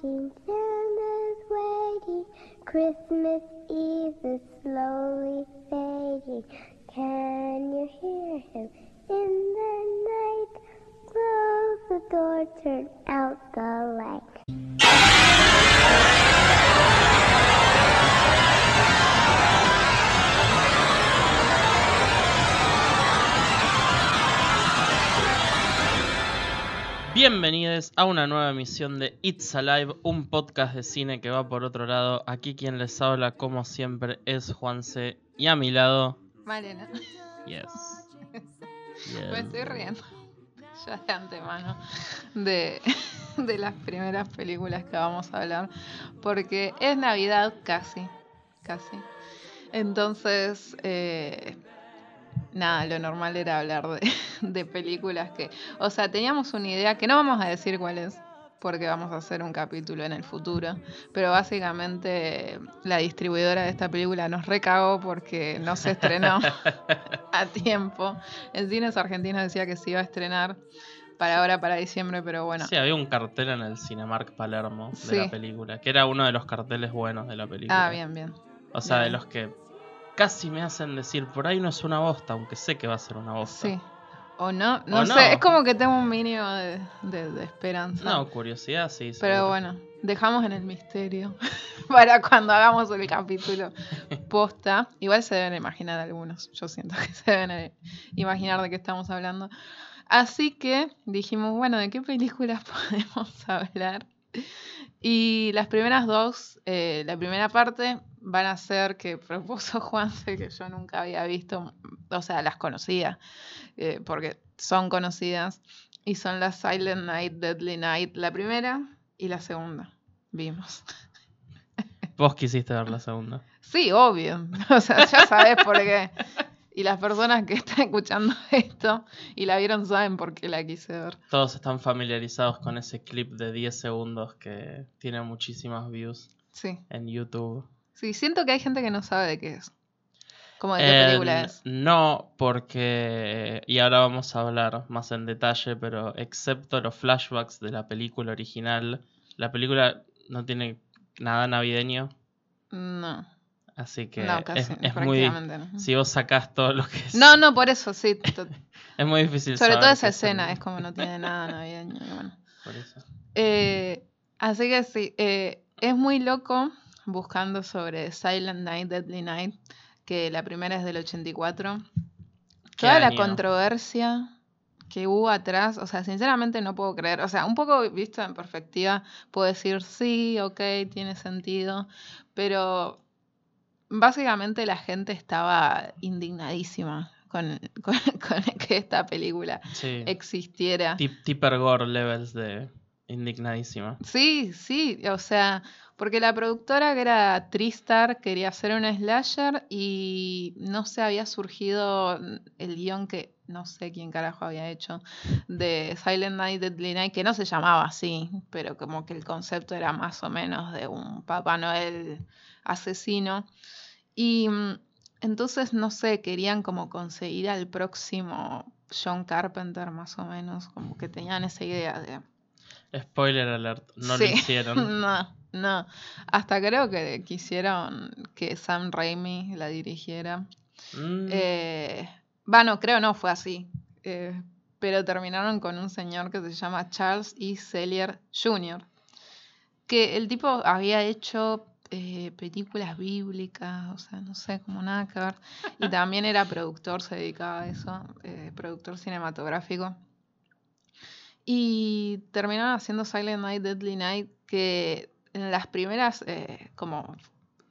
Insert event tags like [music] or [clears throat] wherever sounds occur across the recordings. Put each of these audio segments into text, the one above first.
Santa's waiting. Christmas Eve is slowly fading. Can you hear him in the night? Close the door, turn out the light. Bienvenidos a una nueva emisión de It's Alive, un podcast de cine que va por otro lado. Aquí quien les habla, como siempre, es Juanse. Y a mi lado, Malena. yes. [laughs] Me estoy riendo ya de antemano de, [laughs] de las primeras películas que vamos a hablar. Porque es Navidad casi. Casi. Entonces, eh, nada, lo normal era hablar de, [laughs] de películas que. O sea, teníamos una idea que no vamos a decir cuál es. Porque vamos a hacer un capítulo en el futuro. Pero básicamente la distribuidora de esta película nos recagó porque no se estrenó [laughs] a tiempo. En cines argentinos decía que se iba a estrenar para ahora, para diciembre, pero bueno. Sí, había un cartel en el Cinemark Palermo de Sí. la película, que era uno de los carteles buenos de la película. Ah, bien, bien. O sea, de los que casi me hacen decir, por ahí no es una bosta, aunque sé que va a ser una bosta. Sí. O no, no O sé, no. es como que tengo un mínimo de, de- de esperanza. No, curiosidad, sí. pero seguro. bueno, dejamos en el misterio [laughs] para cuando hagamos el capítulo posta. Igual se deben imaginar algunos. Yo siento que se deben imaginar de qué estamos hablando. Así que dijimos, bueno, ¿de qué películas [laughs] podemos hablar? [laughs] Y las primeras dos, eh, la primera parte van a ser que propuso [laughs] Juanse, que yo nunca había visto, o sea, las conocía, eh, porque son conocidas, y son las Silent Night, Deadly Night, la primera y la segunda. Vimos. Vos quisiste ver la segunda. Sí, obvio. [laughs] O sea, ya sabes por qué. Y las personas que [laughs] están escuchando esto y la vieron saben por qué la quise ver. Todos están familiarizados con ese clip de 10 segundos que tiene muchísimas views Sí. en YouTube. Sí, siento que hay gente que no sabe de qué es. Como de qué Eh, película es. No, porque. Y ahora vamos a hablar más en detalle, pero excepto los flashbacks de la película original, la película no tiene nada navideño. No. Así que no, es, casi. es muy. prácticamente no. Si vos sacás todo lo que es. No, no, por eso, sí. [laughs] Es muy difícil Sobre saber todo esa escena, es como no tiene nada navideño. bueno. [laughs] Por eso. Eh, así que sí, eh, es muy loco buscando sobre Silent Night, Deadly Night, que la primera es del 84. ¿Qué Toda la controversia que hubo atrás, o sea, sinceramente no puedo creer. O sea, un poco visto en perspectiva, puedo decir sí, ok, tiene sentido, pero básicamente la gente estaba indignadísima con, [laughs] con- con que esta película Sí. existiera. Tip- Tipper Gore levels de indignadísima. Sí, sí, o sea, porque la productora que era Tristar quería hacer un slasher y no sé, había surgido el guion que no sé quién carajo había hecho de Silent Night, Deadly Night, que no se llamaba así, pero como que el concepto era más o menos de un Papá Noel asesino. Y mm, entonces, no sé, querían como conseguir al próximo John Carpenter más o menos, como que tenían esa idea de... Spoiler alert, no Sí. lo hicieron. [laughs] No, no. Hasta creo que quisieron que Sam Raimi la dirigiera. Mm, Eh, bueno, creo no fue así. Eh, pero terminaron con un señor que se llama Charles E. Sellier Jr. Que el tipo había hecho eh, películas bíblicas, o sea, no sé, como nada que ver. Y [laughs] también era productor, se dedicaba a eso, eh, productor cinematográfico. Y terminaron haciendo Silent Night, Deadly Night, que en las primeras eh, como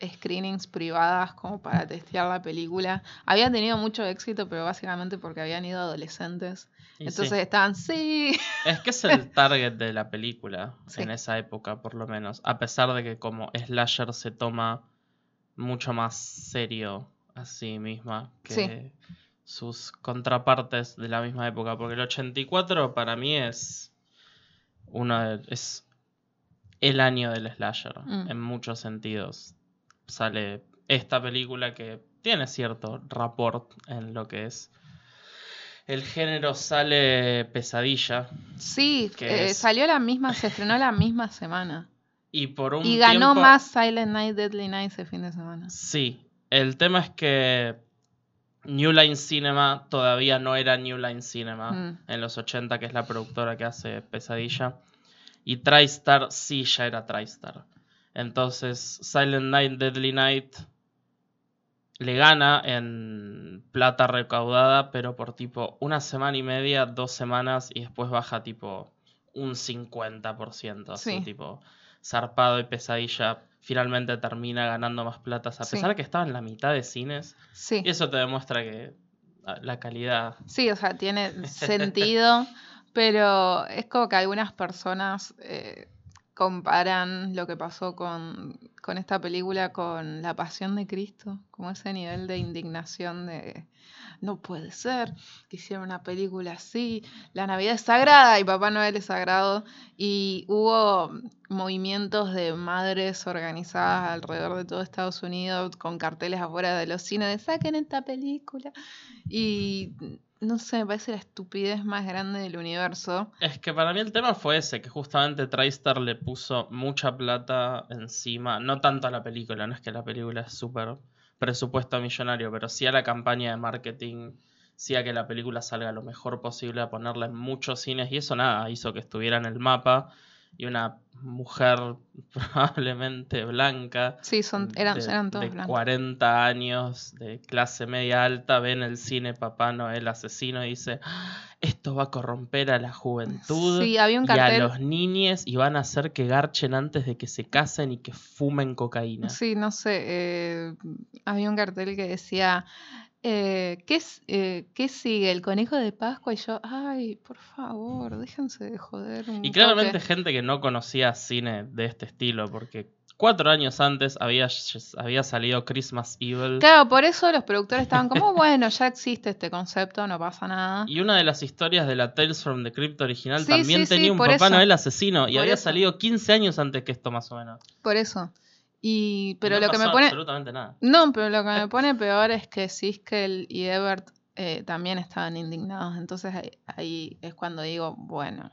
screenings privadas como para testear la película, había tenido mucho éxito, pero básicamente porque habían ido adolescentes. y sí. Entonces estaban, sí, Es que es el target de la película [laughs] Sí. en esa época, por lo menos. A pesar de que como slasher se toma mucho más serio a sí misma que Sí. sus contrapartes de la misma época. Porque el 84 para mí es uno de- es el año del slasher Mm. en muchos sentidos. Sale esta película que tiene cierto rapport en lo que es el género sale Pesadilla. Sí, Que eh, es- salió la misma, se estrenó la misma semana. Y por un Y ganó tiempo- más Silent Night, Deadly Night ese fin de semana. Sí, el tema es que New Line Cinema todavía no era New Line Cinema Mm. en los 80, que es la productora que hace Pesadilla. Y TriStar sí ya era TriStar. Entonces, Silent Night, Deadly Night le gana en plata recaudada, pero por tipo una semana y media, dos semanas, y después baja tipo un 50%, así Sí. tipo zarpado y pesadilla. Finalmente termina ganando más platas, a Sí. pesar de que estaba en la mitad de cines. Sí. Y eso te demuestra que la calidad. Sí, o sea, tiene [laughs] sentido, pero es como que algunas personas eh, comparan lo que pasó con, con esta película con La Pasión de Cristo, como ese nivel de indignación de no puede ser que hicieron una película así, la Navidad es sagrada y Papá Noel es sagrado, y hubo movimientos de madres organizadas alrededor de todo Estados Unidos con carteles afuera de los cines de saquen esta película. Y no sé, me parece la estupidez más grande del universo. Es que para mí el tema fue ese, que justamente TriStar le puso mucha plata encima, no tanto a la película, no es que la película es súper presupuesto millonario, pero sí a la campaña de marketing, sí a que la película salga lo mejor posible, a ponerla en muchos cines, y eso nada, hizo que estuviera en el mapa, y una mujer [laughs] probablemente blanca, Sí, son, eran, de, eran todos de blancos. 40 años, de clase media alta, ve en el cine Papá Noel asesino y dice, "Ah, esto va a corromper a la juventud Sí, había un y a los niños y van a hacer que garchen antes de que se casen y que fumen cocaína. Sí, no sé. eh, había un cartel que decía. Eh, ¿qué, es- eh, ¿Qué sigue? ¿El conejo de Pascua? Y yo, ay, por favor, déjense de joder. Y claramente toque". gente que no conocía cine de este estilo, porque cuatro años antes había, había salido Christmas Evil. Claro, por eso los productores estaban [laughs] como, bueno, ya existe este concepto, no pasa nada. Y una de las historias de la Tales from the Crypt original Sí, también sí, sí, tenía un Papá eso. Noel asesino y Por había eso. salido 15 años antes que esto más o menos. Por eso. Y, pero Y no lo que me pone. absolutamente nada. No, pero lo que me pone peor es que Siskel y Ebert eh, también estaban indignados. Entonces ahí, ahí es cuando digo, bueno,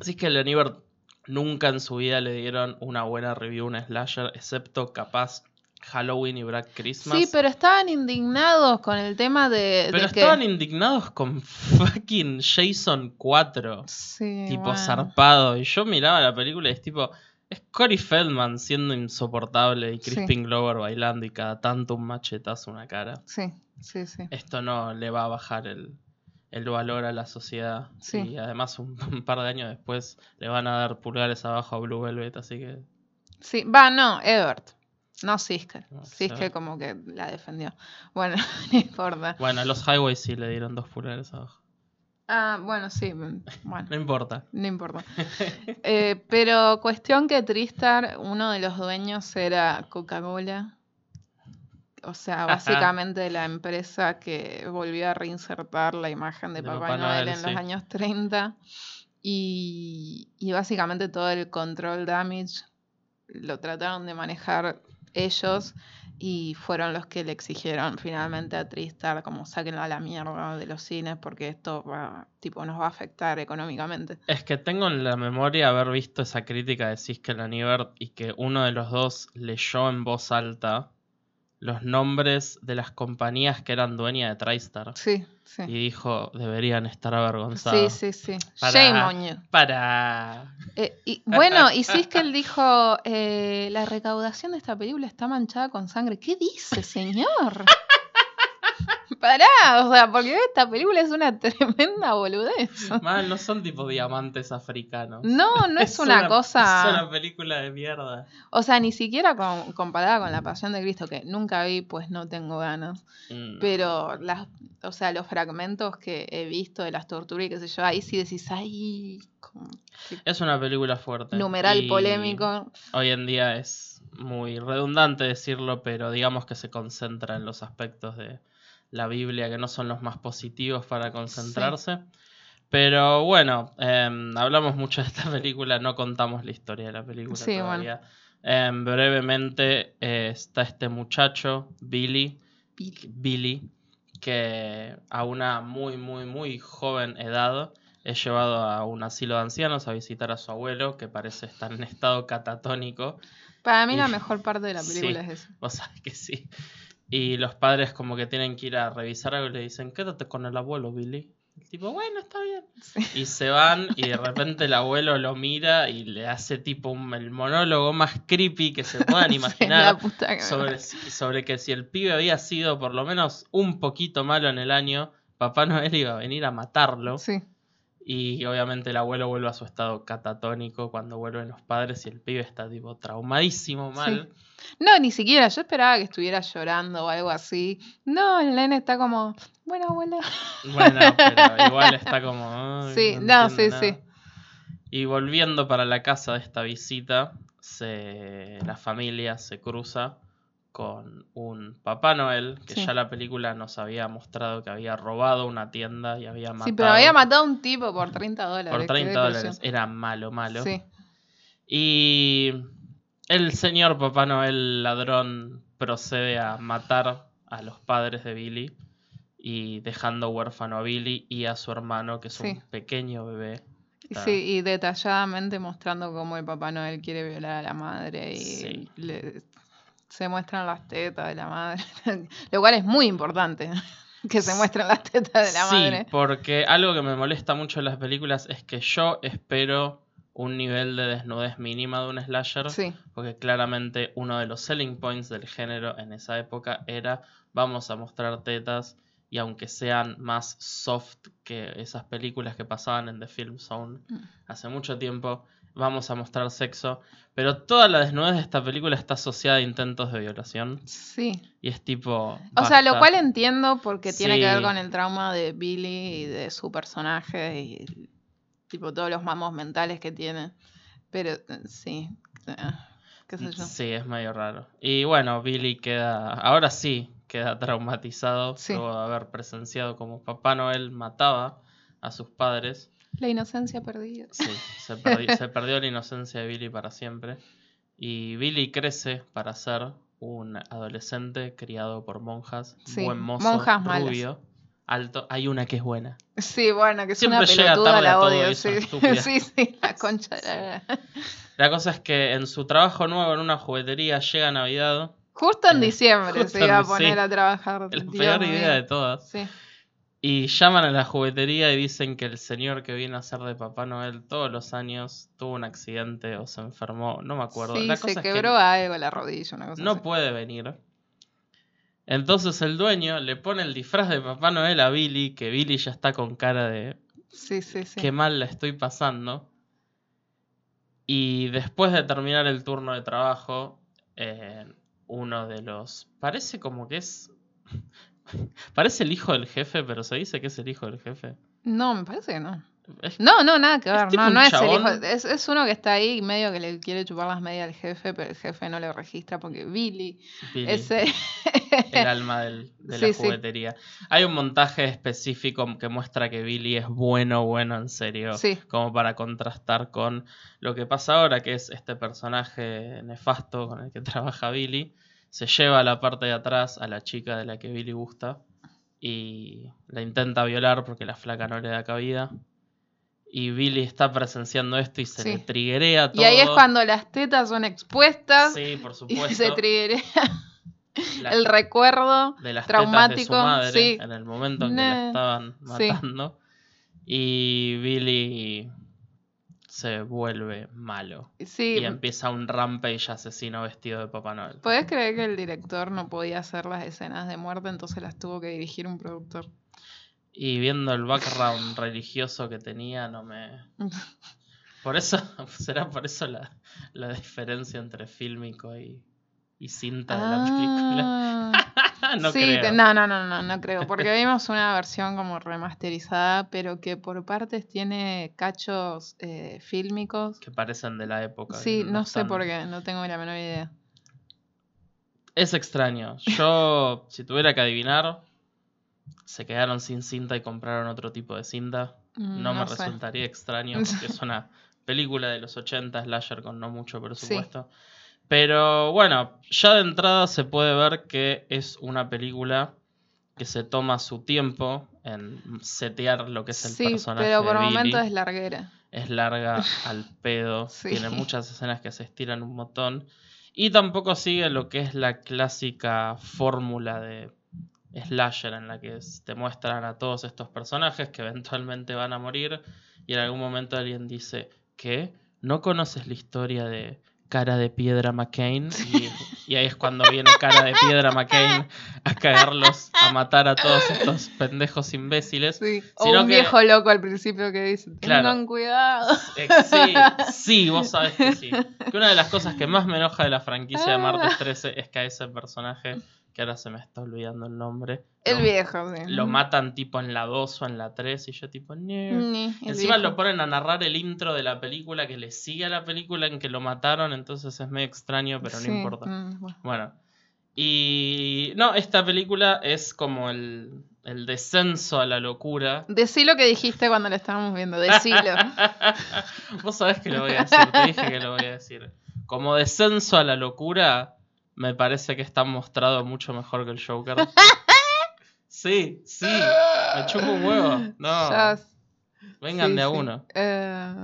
Así que el Anibert nunca en su vida le dieron una buena review a un slasher, excepto capaz Halloween y Black Christmas. Sí, pero estaban indignados con el tema de, Pero de que... estaban indignados con fucking Jason 4, Sí, tipo bueno. zarpado. Y yo miraba la película y es tipo, es Corey Feldman siendo insoportable y Sí. Crispin Glover bailando y cada tanto un machetazo una cara. Sí, sí, sí. Esto no le va a bajar el, el valor a la sociedad. Sí. Y además un, un par de años después le van a dar pulgares abajo a Blue Velvet, así que... Sí, va, no, Ebert. No Siskel. No, Siskel Ebert. como que la defendió. Bueno, [laughs] no importa. Bueno, a los Highways sí le dieron dos pulgares abajo. Ah, bueno, sí, mm, bueno. No importa. No importa. [laughs] Eh, pero cuestión que Tristar, uno de los dueños era Coca-Cola. O sea, básicamente la empresa que volvió a reinsertar la imagen de, De Papá, Papá Noel, en sí. los años 30. Y, y básicamente todo el control damage lo trataron de manejar ellos y fueron los que le exigieron finalmente a Tristar como sáquenlo a la mierda de los cines porque esto va, tipo, nos va a afectar económicamente. Es que tengo en la memoria haber visto esa crítica de Siskel a Nivert y que uno de los dos leyó en voz alta los nombres de las compañías que eran dueñas de TriStar. Sí, sí. Y dijo, deberían estar Sí, avergonzados. sí, sí. Para- Shame on you. Para... Eh, y, bueno, y Siskel [laughs] dijo, eh, la recaudación de esta película está manchada con sangre. ¿Qué dice, señor? [laughs] Pará, o sea, porque esta película es una [laughs] tremenda boludez. Mal, no son tipo diamantes africanos. No, no es, [laughs] una, cosa... Es una película de mierda. O sea, ni siquiera con- comparada con La Pasión de Cristo, que nunca vi, pues no tengo ganas. Mm. Pero, las, o sea, los fragmentos que he visto de las torturas y qué sé yo, ahí sí decís, ay, como Es una película fuerte. numeral y polémico. Hoy en día es muy redundante decirlo, pero digamos que se concentra en los aspectos de la Biblia que no son los más positivos para concentrarse. Pero bueno, em, hablamos mucho de esta [laughs] película, no contamos la historia de la película Sí, bueno. todavía. Em, brevemente eh, está este muchacho, Billy, Billy, que a una muy, muy, muy joven edad es llevado a un asilo de ancianos a visitar a su abuelo, que parece estar en estado catatónico. Para mí la mejor parte de la [laughs] película Sí. es eso. Vos sabés que sí. Y los padres como que tienen que ir a revisar algo y le dicen, quédate con el abuelo, Billy. El tipo, bueno, está bien. Sí. Y se van y de repente el abuelo lo mira y le hace tipo un- el monólogo más creepy que se puedan [laughs] imaginar. sobre, sobre que si el pibe había sido por lo menos un poquito malo en el año, Papá Noel iba a venir a matarlo. Sí. Y obviamente el abuelo vuelve a su estado catatónico cuando vuelven los padres y el pibe está tipo traumadísimo mal. No, ni siquiera. Yo esperaba que estuviera llorando o algo así. No, el nene está como, bueno, abuela. Bueno, [laughs] pero igual está como... "Ay, Sí, no, sí, sí. nada". Y volviendo para la casa de esta visita, se, la familia se cruza con un Papá Noel, que Sí. ya la película nos había mostrado que había robado una tienda y había matado... Sí, pero había matado a un tipo por 30 dólares. Por qué 30 depresión. dólares. Era malo, malo. Sí, Y el señor Papá Noel ladrón procede a matar a los padres de Billy y dejando huérfano a Billy y a su hermano, que es Sí. un pequeño bebé. Está- sí, y detalladamente mostrando cómo el Papá Noel quiere violar a la madre y Sí. le- se muestran las tetas de la madre. [laughs] Lo cual es muy importante, [laughs] que se muestren las tetas de la sí, madre. porque algo que me molesta mucho en las películas es que yo espero un nivel de desnudez mínima de un slasher. Sí, Porque claramente uno de los selling points del género en esa época era vamos a mostrar tetas y aunque sean más soft que esas películas que pasaban en The Film Zone Mm. hace mucho tiempo, vamos a mostrar sexo. Pero toda la desnudez de esta película está asociada a intentos de violación sí. y es tipo... O sea, lo cual entiendo porque tiene que ver con el trauma de Billy y de su personaje y tipo todos los mamos mentales que tiene. Pero eh, sí, eh, qué sé yo. Sí, es medio raro. Y bueno, Billy queda, ahora sí, queda traumatizado Sí. luego de haber presenciado como Papá Noel mataba a sus padres. La inocencia perdida. Sí, se perdi- se perdió la inocencia de Billy para siempre. Y Billy crece para ser un adolescente criado por monjas, Sí, buen mozo, monjas malas. rubio, alto. Hay una que es buena. Sí, bueno, que es Siempre una llega pelotuda, la odio. Sí. [laughs] sí, sí, la concha de la... La cosa es que en su trabajo nuevo en una juguetería llega Navidad. Justo en Eh, diciembre justo se iba a poner sí. a trabajar. La Dios peor mío. idea de todas. Sí. Y llaman a la juguetería y dicen que el señor que viene a ser de Papá Noel todos los años tuvo un accidente o se enfermó, no me acuerdo. Sí, la se cosa es que quebró algo la rodilla, una cosa no así. puede venir. Entonces el dueño le pone el disfraz de Papá Noel a Billy, que Billy ya está con cara de Sí, sí, sí. qué mal la estoy pasando. Y después de terminar el turno de trabajo, eh, uno de los... Parece como que es... [laughs] Parece el hijo del jefe, pero se dice que es el hijo del jefe. No, me parece que no. Es- No, no, nada que ver. No, no es el hijo. Es, es uno que está ahí medio que le quiere chupar las medias al jefe, pero el jefe no le registra porque Billy, Billy, ese. [laughs] el alma del- de la sí. juguetería. Hay un montaje específico que muestra que Billy es bueno, bueno, en serio. Sí. Como para contrastar con lo que pasa ahora, que es este personaje nefasto con el que [laughs] trabaja Billy. Se lleva a la parte de atrás a la chica de la que Billy gusta y la intenta violar porque la flaca no le da cabida. Y Billy está presenciando esto y se Sí. le triguea todo. Y ahí es cuando las tetas son expuestas Sí, por y supuesto. se triggerea La- el recuerdo. de las traumático, tetas de su madre sí. en el momento en que la estaban sí. matando. Y Billy se vuelve malo. Sí, Y empieza un rampage asesino vestido de Papá Noel. ¿Podés creer que el director no podía hacer las escenas de muerte, entonces las tuvo que dirigir un productor? Y viendo el background religioso que tenía, no me. [laughs] Por eso, [laughs] será por eso la, la diferencia entre fílmico y, y cinta de la película. [laughs] [laughs] No sí, creo. te- no, no, no, no, no creo. Porque vimos una versión como remasterizada, pero que por partes tiene cachos eh, fílmicos. Que parecen de la época. Sí, no sé por qué, no tengo la menor idea. Es extraño. Yo, [laughs] si tuviera que adivinar, se quedaron sin cinta y compraron otro tipo de cinta. Mm, No, me sé. resultaría extraño [laughs] porque es una película de los 80, slasher con no mucho presupuesto. Pero bueno, ya de entrada se puede ver que es una película que se toma su tiempo en setear lo que es el sí, personaje pero por de Billy. momentos es larguera. es larga [laughs] al pedo, Sí. tiene muchas escenas que se estiran un montón y tampoco sigue lo que es la clásica fórmula de slasher en la que te muestran a todos estos personajes que eventualmente van a morir y en algún momento alguien dice ¿qué? ¿no conoces la historia de cara de piedra McCain? Y, y ahí es cuando viene cara de piedra McCain a cagarlos, a matar a todos estos pendejos imbéciles. Sí. O Sino un que- viejo loco al principio que dice, Claro. tengan cuidado. Eh, sí, sí, vos sabés que sí. Que una de las cosas que más me enoja de la franquicia de Martes 13 es que a ese personaje, que ahora se me está olvidando el nombre, El lo, viejo, sí. lo matan tipo en la 2 o en la 3 y yo tipo... "Nee". Encima viejo. lo ponen a narrar el intro de la película que le sigue a la película en que lo mataron, entonces es medio extraño, pero Sí, no importa. mm, bueno. Bueno. Y... No, esta película es como el, el descenso a la locura. Decí lo que dijiste cuando lo estábamos viendo, decilo. [laughs] Vos sabés que lo voy a decir, te dije que lo voy a decir. Como descenso a la locura, me parece que está mostrado mucho mejor que el Joker. [laughs] Sí, sí, me chupo un huevo. No, Ya- vengan sí, de a sí. uno. Eh,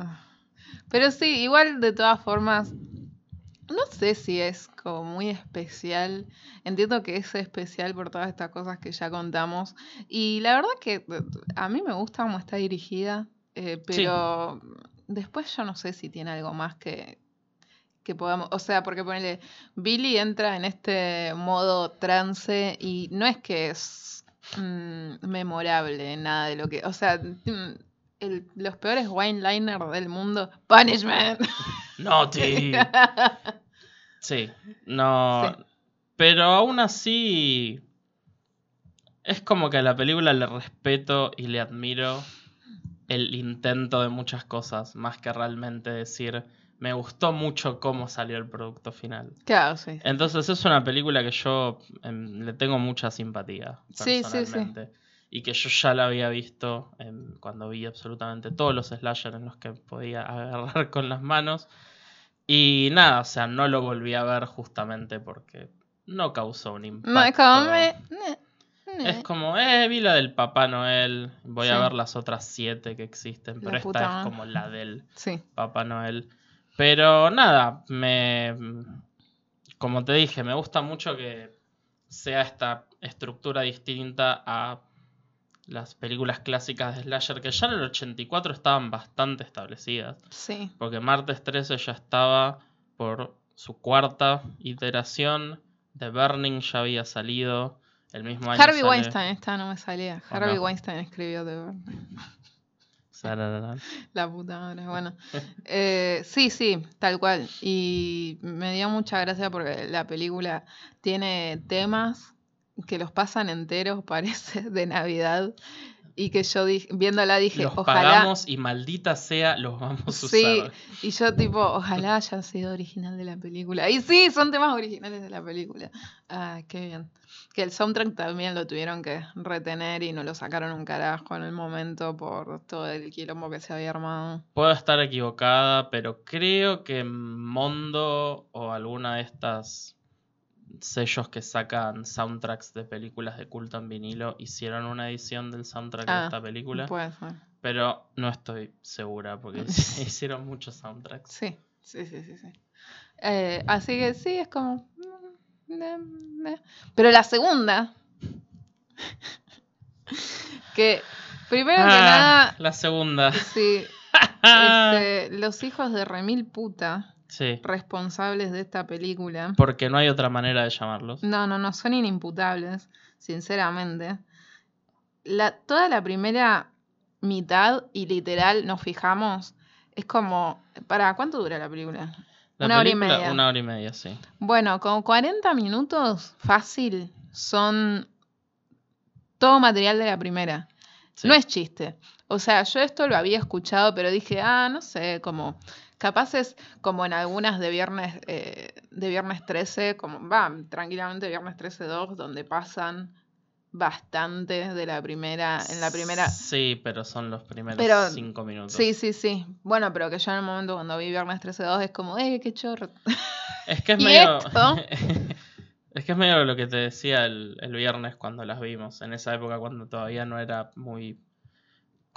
pero sí, igual de todas formas, no sé si es como muy especial. Entiendo que es especial por todas estas cosas que ya contamos. Y la verdad que eh, a mí me gusta cómo está dirigida, eh, pero después yo no sé si tiene algo más que, que podamos... O sea, porque ponele, Billy entra en este modo trance y no es que es mm, memorable nada de lo que... O sea... mm, el- los peores wine liners del mundo. Punishment. Naughty. Sí, no. Sí. Pero aún así. Es como que a la película le respeto y le admiro el intento de muchas cosas, más que realmente decir, me gustó mucho cómo salió el producto final. Claro, sí. Entonces es una película que yo em, le tengo mucha simpatía. Sí, sí, sí. Y que yo ya la había visto em, cuando vi absolutamente todos los slasher en los que podía [laughs] agarrar con las manos. Y nada, o sea, no lo volví a ver justamente porque no causó un impacto. No, es como... eh, vi la del Papá Noel. Voy a ver las otras siete que existen, pero esta es como la del Sí. Papá Noel. Pero nada, me. Como te dije, me gusta mucho que sea esta estructura distinta a las películas clásicas de Slasher, que ya en el 84 estaban bastante establecidas. Sí. Porque Martes 13 ya estaba por su cuarta iteración. The Burning ya había salido. El mismo año. Harvey sale- Weinstein, esta no me salía. ¿O Harvey no? Weinstein escribió The Burn. La puta madre, [laughs] bueno. Eh, sí, sí, tal cual. Y me dio mucha gracia porque la película tiene temas que los pasan enteros, [laughs] parece, de Navidad. Y que yo dije, viéndola dije, Los ojalá. pagamos y maldita sea, los vamos a Sí, usar. y yo tipo, ojalá haya sido original de la película. Y sí, son temas originales de la película. Ah, qué bien. Que el soundtrack también lo tuvieron que retener y no lo sacaron un carajo en el momento por todo el quilombo que se había armado. Puedo estar equivocada, pero creo que Mondo o alguna de estas sellos que sacan soundtracks de películas de culto en vinilo hicieron una edición del soundtrack de Ah, esta película. Puede ser. Pero no estoy segura porque [laughs] [laughs] hicieron muchos soundtracks. Sí, sí, sí, sí. sí. Eh, así que sí, es como... mm, ne- ne. Pero la segunda... [laughs] que primero que Ah, nada... La segunda. Sí, este, los hijos de Remil Puta, Sí. responsables de esta película, Porque no hay otra manera de llamarlos. no, no, no, son inimputables, sinceramente. La, toda la primera mitad, y literal, nos fijamos, es como, ¿para cuánto dura la película? La una hora y media. Una hora y media, sí. Bueno, con 40 minutos, fácil, son todo material de la primera. sí. No es chiste. O sea, yo esto lo había escuchado, pero dije, ah, no sé, como capaz es como en algunas de viernes, eh, de viernes 13, como va, tranquilamente viernes 13 2, donde pasan bastante de la primera, en la primera. Sí, pero son los primeros Pero- cinco minutos. Sí, sí, sí. Bueno, pero que yo en el momento cuando vi viernes 13 2 es como, eh, qué chorro. [laughs] Es que es ¿Y medio. [laughs] Es que es medio lo que te decía el, el viernes cuando las vimos, en esa época cuando todavía no era muy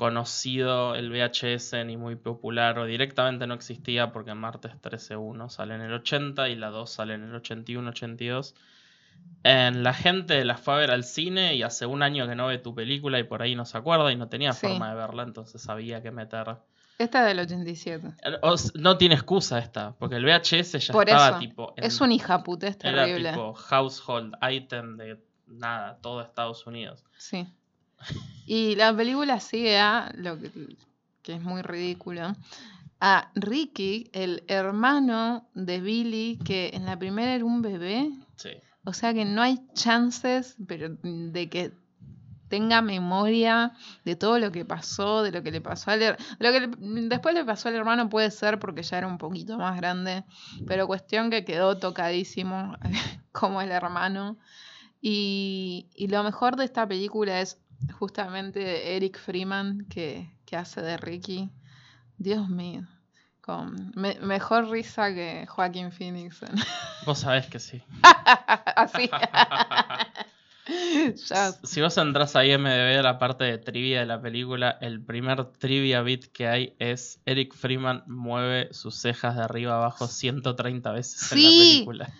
conocido el VHS ni muy popular o directamente no existía porque Martes 13.1 sale en el 80 y la 2 sale en el 81-82. En la gente la fue a ver al cine y hace un año que no ve tu película y por ahí no se acuerda y no tenía Sí. forma de verla, entonces había que meter... Esta es del 87. O s- no tiene excusa esta, porque el VHS ya Por estaba eso. tipo... en- Es un hijapute, es Era terrible. tipo household item de nada, todo Estados Unidos. Sí. Y la película sigue a lo que, que es muy ridículo. A Ricky, el hermano de Billy, que en la primera era un bebé. Sí. O sea que no hay chances pero, de que tenga memoria de todo lo que pasó, de lo que le pasó al lo que le- después le pasó al hermano puede ser porque ya era un poquito más grande, pero cuestión que quedó tocadísimo [laughs] como el hermano. Y, y lo mejor de esta película es justamente Eric Freeman que, que hace de Ricky. Dios mío. Con me- mejor risa que Joaquín Phoenix. en- [laughs] Vos sabés que sí. [laughs] Así. [laughs] Ya. Si vos entras a IMDB a la parte de trivia de la película, el primer trivia bit que hay es Eric Freeman mueve sus cejas de arriba abajo 130 veces en la película.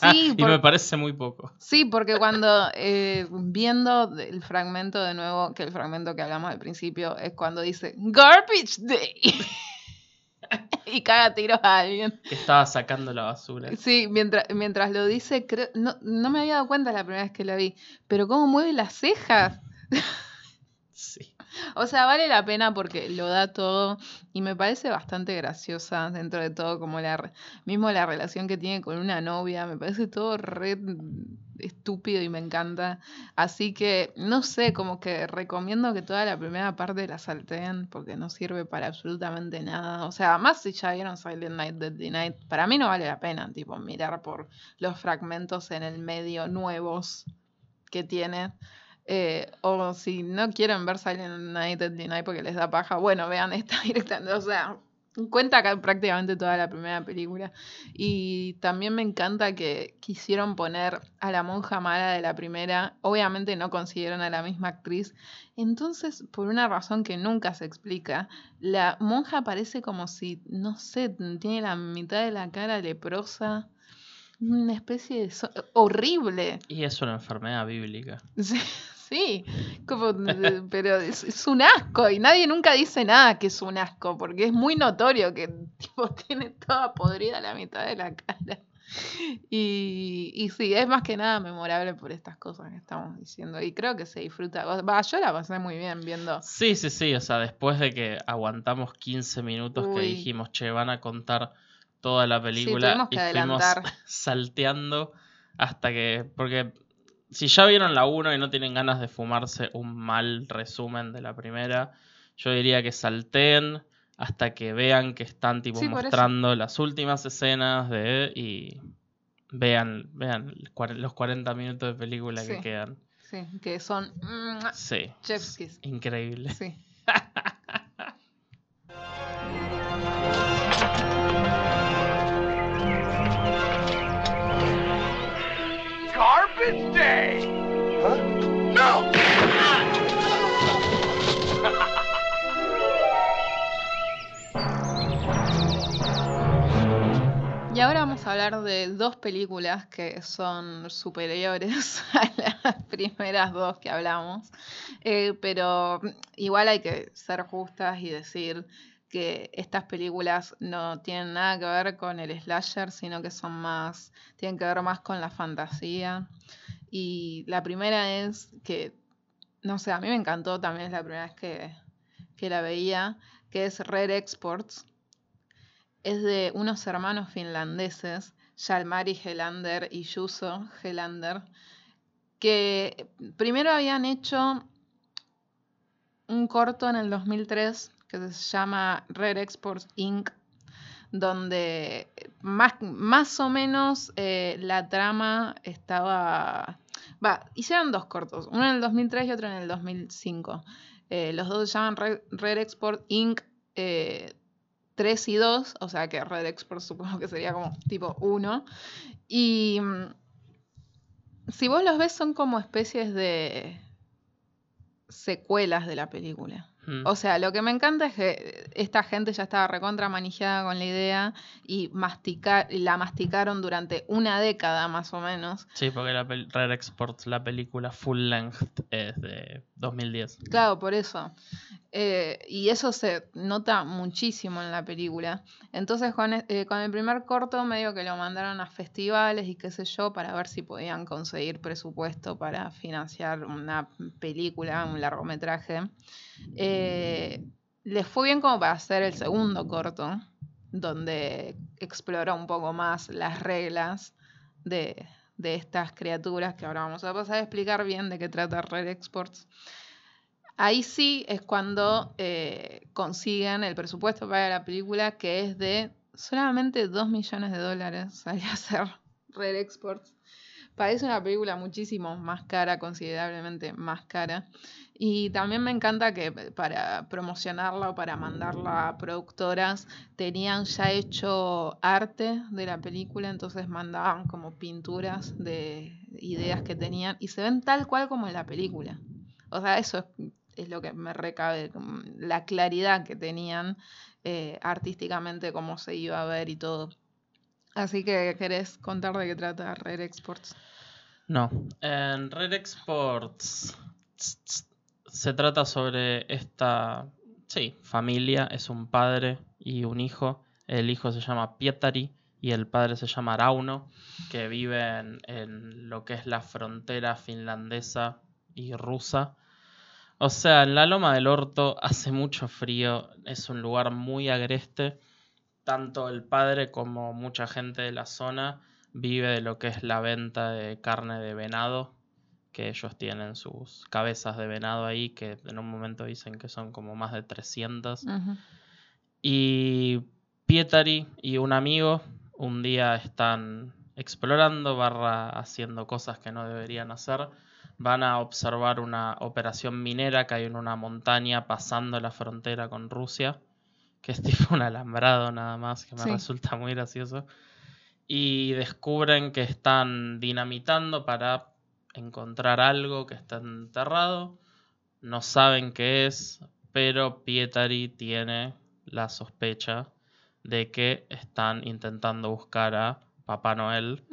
Sí, [laughs] y por- me parece muy poco. Sí, porque cuando eh, viendo el fragmento de nuevo, que el fragmento que hablamos al principio es cuando dice Garbage Day [laughs] y caga tiros a alguien. Que estaba sacando la basura. Sí, mientras, mientras lo dice, creo, no, no me había dado cuenta la primera vez que la vi, pero cómo mueve las cejas. Sí. [laughs] O sea, vale la pena porque lo da todo y me parece bastante graciosa dentro de todo, como la mismo la relación que tiene con una novia, me parece todo re estúpido y me encanta. Así que, no sé, como que recomiendo que toda la primera parte la salteen porque no sirve para absolutamente nada. O sea, más si ya vieron Silent Night, Deadly Night, para mí no vale la pena, tipo, mirar por los fragmentos en el medio nuevos que tiene. Eh, o si no quieren ver Silent Night, Night porque les da paja, bueno, vean esta [laughs] directamente. O sea, cuenta acá prácticamente toda la primera película. Y también me encanta que quisieron poner a la monja mala de la primera. Obviamente no consiguieron a la misma actriz. Entonces, por una razón que nunca se explica, la monja parece como si, no sé, tiene la mitad de la cara leprosa. Una especie de... so- horrible. Y es una enfermedad bíblica. [laughs] Sí, sí, como, [laughs] pero es, es un asco y nadie nunca dice nada que es un asco porque es muy notorio que [laughs] tipo tiene toda podrida la mitad de la cara. Y, y sí, es más que nada memorable por estas cosas que estamos diciendo y creo que se disfruta. Va, yo la pasé muy bien viendo. Sí, sí, sí. O sea, después de que aguantamos 15 minutos que dijimos, che, van a contar toda la película que y fuimos [laughs] salteando hasta que. Porque si ya vieron la 1 y no tienen ganas de fumarse un mal resumen de la primera, yo diría que salteen hasta que vean que están tipo Sí, mostrando las últimas escenas de y vean, vean los 40 minutos de película que quedan. Sí, que son mm, Sí. Increíble. Sí. [laughs] Garbage Day! Huh? No! Y ahora vamos a hablar de dos películas que son superiores [laughs] a las primeras dos que hablamos. Eh, pero igual hay que ser justas y decir que estas películas no tienen nada que ver con el slasher, sino que son más, tienen que ver más con la fantasía. Y la primera es que, no sé, a mí me encantó también, es la primera vez que, que la veía, que es Red Exports es de unos hermanos finlandeses, Jalmari Helander y Juso Helander, que primero habían hecho un corto en el 2003 que se llama Red Exports Inc., donde más, más o menos eh, la trama estaba... Va, hicieron dos cortos, uno en el 2003 y otro en el 2005. Eh, los dos se llaman Red, Export Inc. eh, 3 y 2, o sea que Red Export supongo que sería como tipo 1. Y mm, si vos los ves son como especies de secuelas de la película. Mm. O sea, lo que me encanta es que esta gente ya estaba recontra manejada con la idea y masticar, la masticaron durante una década más o menos. Sí, porque la Rare Exports, la película full length, es de 2010. Claro, por eso. Eh, y eso se nota muchísimo en la película. Entonces con, e- eh, con el primer corto medio que lo mandaron a festivales y qué sé yo para ver si podían conseguir presupuesto para financiar una película, un largometraje. Eh, les fue bien como para hacer el segundo corto, donde explora un poco más las reglas de, de estas criaturas que ahora vamos a pasar a explicar bien de qué trata Red Exports. Ahí sí es cuando eh, consiguen el presupuesto para la película, que es de solamente 2 millones de dólares. [laughs] Salió a ser Red Exports. Parece una película muchísimo más cara, considerablemente más cara. Y también me encanta que para promocionarla o para mandarla a productoras tenían ya hecho arte de la película, entonces mandaban como pinturas de ideas que tenían y se ven tal cual como en la película. O sea, eso es, lo que me recabe, la claridad que tenían eh, artísticamente, cómo se iba a ver y todo. Así que, ¿querés contar de qué trata Rare Exports? No, en Red Exports se trata sobre esta, sí, familia, es un padre y un hijo. El hijo se llama Pietari y el padre se llama Rauno, que viven en lo que es la frontera finlandesa y rusa. O sea, en la Loma del Orto hace mucho frío, es un lugar muy agreste. Tanto el padre como mucha gente de la zona vive de lo que es la venta de carne de venado, que ellos tienen sus cabezas de venado ahí, que en un momento dicen que son como más de 300. Ujú. Y Pietari y un amigo un día están explorando, barra haciendo cosas que no deberían hacer. Van a observar una operación minera que hay en una montaña pasando la frontera con Rusia, que es [laughs] tipo un alambrado nada más, que me Sí. resulta muy gracioso. Y descubren que están dinamitando para encontrar algo que está enterrado. No saben qué es, pero Pietari tiene la sospecha de que están intentando buscar a Papá Noel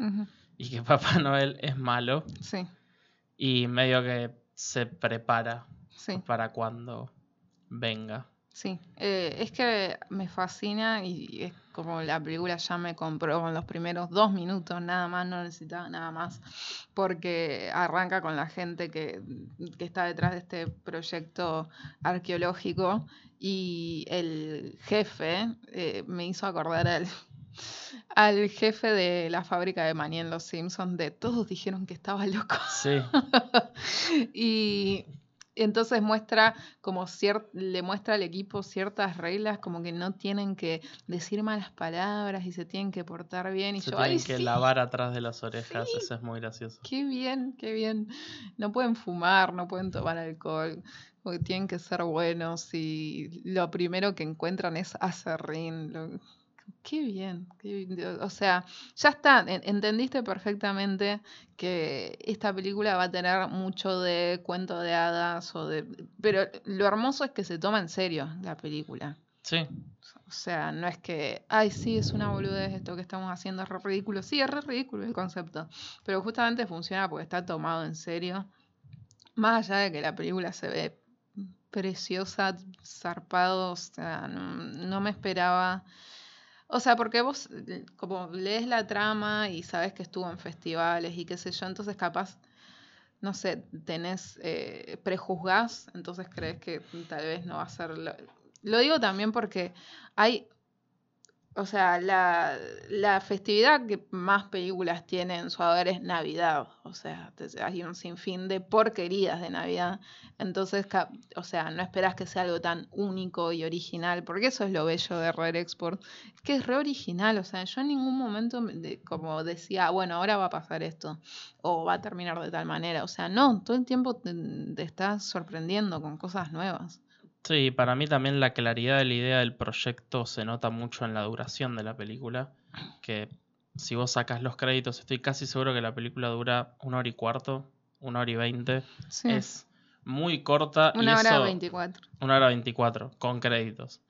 y que [laughs] Papá Noel es malo Sí, y medio que se prepara sí. para cuando venga. Sí, eh, es que me fascina y es como la película ya me compró con los primeros dos minutos, nada más, no necesitaba nada más, porque arranca con la gente que, que está detrás de este proyecto arqueológico y el jefe eh, me hizo acordar al, [laughs] al jefe de la fábrica de maní en Los Simpsons, de todos dijeron que estaba loco. Sí, [laughs] y entonces muestra como le muestra al equipo ciertas reglas como que no tienen que decir malas palabras y se tienen que portar bien y se yo tienen ay que sí, lavar atrás de las orejas, Sí. eso es muy gracioso. qué bien qué bien no pueden fumar no pueden tomar alcohol porque tienen que ser buenos y lo primero que encuentran es acerrín lo- Qué bien, qué bien. O sea, ya está, en- entendiste perfectamente que esta película va a tener mucho de cuento de hadas o de... Pero lo hermoso es que se toma en serio la película. Sí, O sea, no es que, ay, sí, es una boludez esto que estamos haciendo, es re ridículo. Sí, es re ridículo el concepto. Pero justamente funciona porque está tomado en serio. Más allá de que la película se ve preciosa, zarpado, o sea, no, no me esperaba. O sea, porque vos eh, como lees la trama y sabes que estuvo en festivales y qué sé yo, entonces capaz, no sé, tenés, eh, prejuzgás, entonces crees que tal vez no va a ser... Lo, lo digo también porque hay, o sea, la, festividad que más películas tiene en su haber es Navidad. O sea, hay un sinfín de porquerías de Navidad. Entonces, o sea, no esperas que sea algo tan único y original, porque eso es lo bello de Rare Export, que es re original. O sea, yo en ningún momento como decía, "Ah, bueno, ahora va a pasar esto, o va a terminar de tal manera. O sea, no, todo el tiempo te, te estás sorprendiendo con cosas nuevas. Sí, para mí también la claridad de la idea del proyecto se nota mucho en la duración de la película, que si vos sacas los créditos, estoy casi seguro que la película dura una hora y cuarto, una hora y veinte. Sí. Es muy corta. y Una hora eso- 24. Una hora veinticuatro, con créditos.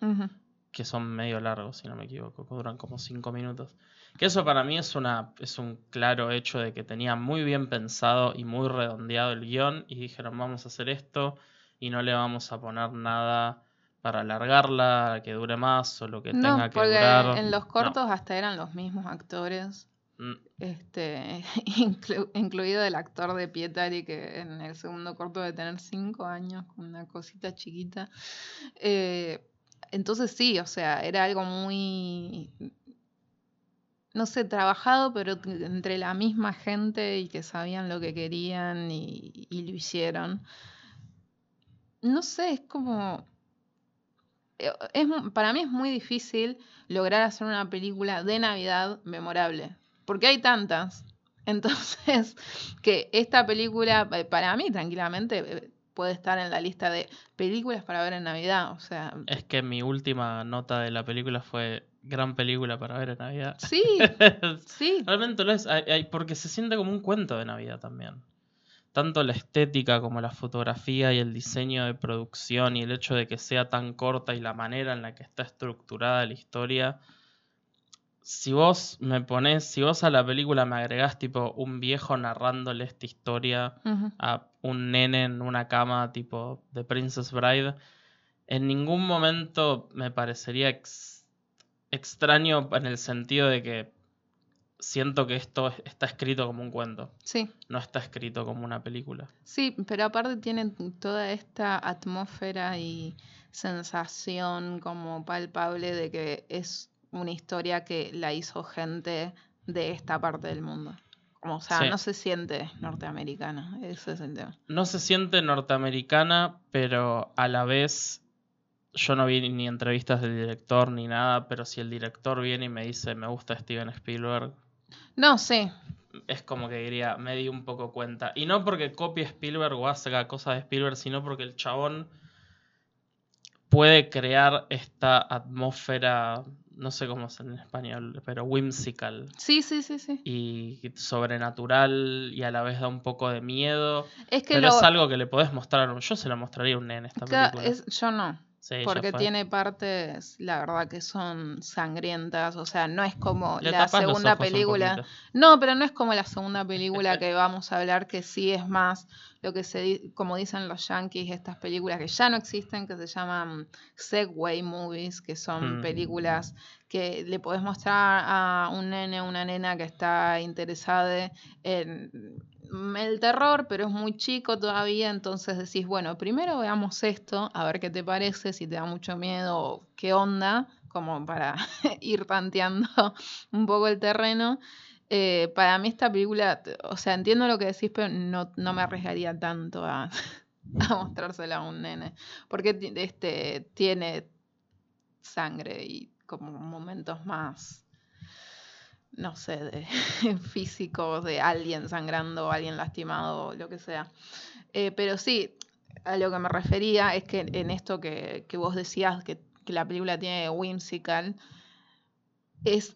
Que son medio largos, si no me equivoco, que duran como 5 minutos. Que eso para mí es, una, es un claro hecho de que tenía muy bien pensado y muy redondeado el guion y dijeron vamos a hacer esto y no le vamos a poner nada para alargarla, que dure más o lo que No, tenga que porque durar. en los No. cortos hasta eran los mismos actores. Mm, Este, [laughs] inclu- incluido el actor de Pietari, que en el segundo corto de tener cinco años, con una cosita chiquita. Eh, entonces sí, o sea, era algo muy, no sé, trabajado, pero entre la misma gente y que sabían lo que querían y, y lo hicieron. No sé, es como... eh, Es, para mí es muy difícil lograr hacer una película de Navidad memorable, porque hay tantas. [laughs] Entonces, que esta película, eh, para mí tranquilamente, eh, puede estar en la lista de películas para ver en Navidad. O sea, Es que mi última nota de la película fue gran película para ver en Navidad. sí, [laughs] sí. Realmente lo es, porque se siente como un cuento de Navidad también. Tanto la estética como la fotografía y el diseño de producción y el hecho de que sea tan corta y la manera en la que está estructurada la historia. Si vos me pones, si vos a la película me agregás tipo un viejo narrándole esta historia a un nene en una cama tipo de Princess Bride, en ningún momento me parecería ex- extraño en el sentido de que siento que esto es- está escrito como un cuento, Sí, no está escrito como una película. sí, pero aparte tienen toda esta atmósfera y sensación como palpable de que es una historia que la hizo gente de esta parte del mundo. Como, o sea, Sí. no se siente norteamericana, ese es el tema. No se siente norteamericana, pero a la vez yo no vi ni entrevistas del director ni nada, pero si el director viene y me dice me gusta Steven Spielberg, No, sí, es como que diría, me di un poco cuenta. Y no porque copie Spielberg o haga cosas de Spielberg, sino porque el chabón puede crear esta atmósfera, no sé cómo es en español, pero whimsical sí, sí, sí, sí. y sobrenatural y a la vez da un poco de miedo. Es que pero lo... es algo que le podés mostrar. Yo se lo mostraría a un nene esta película. es- yo no. Sí, Porque tiene partes, la verdad, que son sangrientas. O sea, no es como Le la segunda película. No, pero no es como la segunda película [laughs] que vamos a hablar, que sí es más lo que se como dicen los yankees, estas películas que ya no existen, que se llaman Segway movies, que son Mm. películas que le podés mostrar a un nene o una nena que está interesada en el terror, pero es muy chico todavía, entonces decís, bueno, primero veamos esto, a ver qué te parece, si te da mucho miedo qué onda, como para [laughs] ir tanteando [laughs] un poco el terreno. Eh, para mí esta película, o sea, entiendo lo que decís, pero no, no me arriesgaría tanto a, [laughs] a mostrársela a un nene, porque este, tiene sangre y como momentos más, no sé, de [laughs] físicos, de alguien sangrando, alguien lastimado, lo que sea. Eh, pero sí, a lo que me refería es que en esto que, que vos decías, que, que la película tiene whimsical, es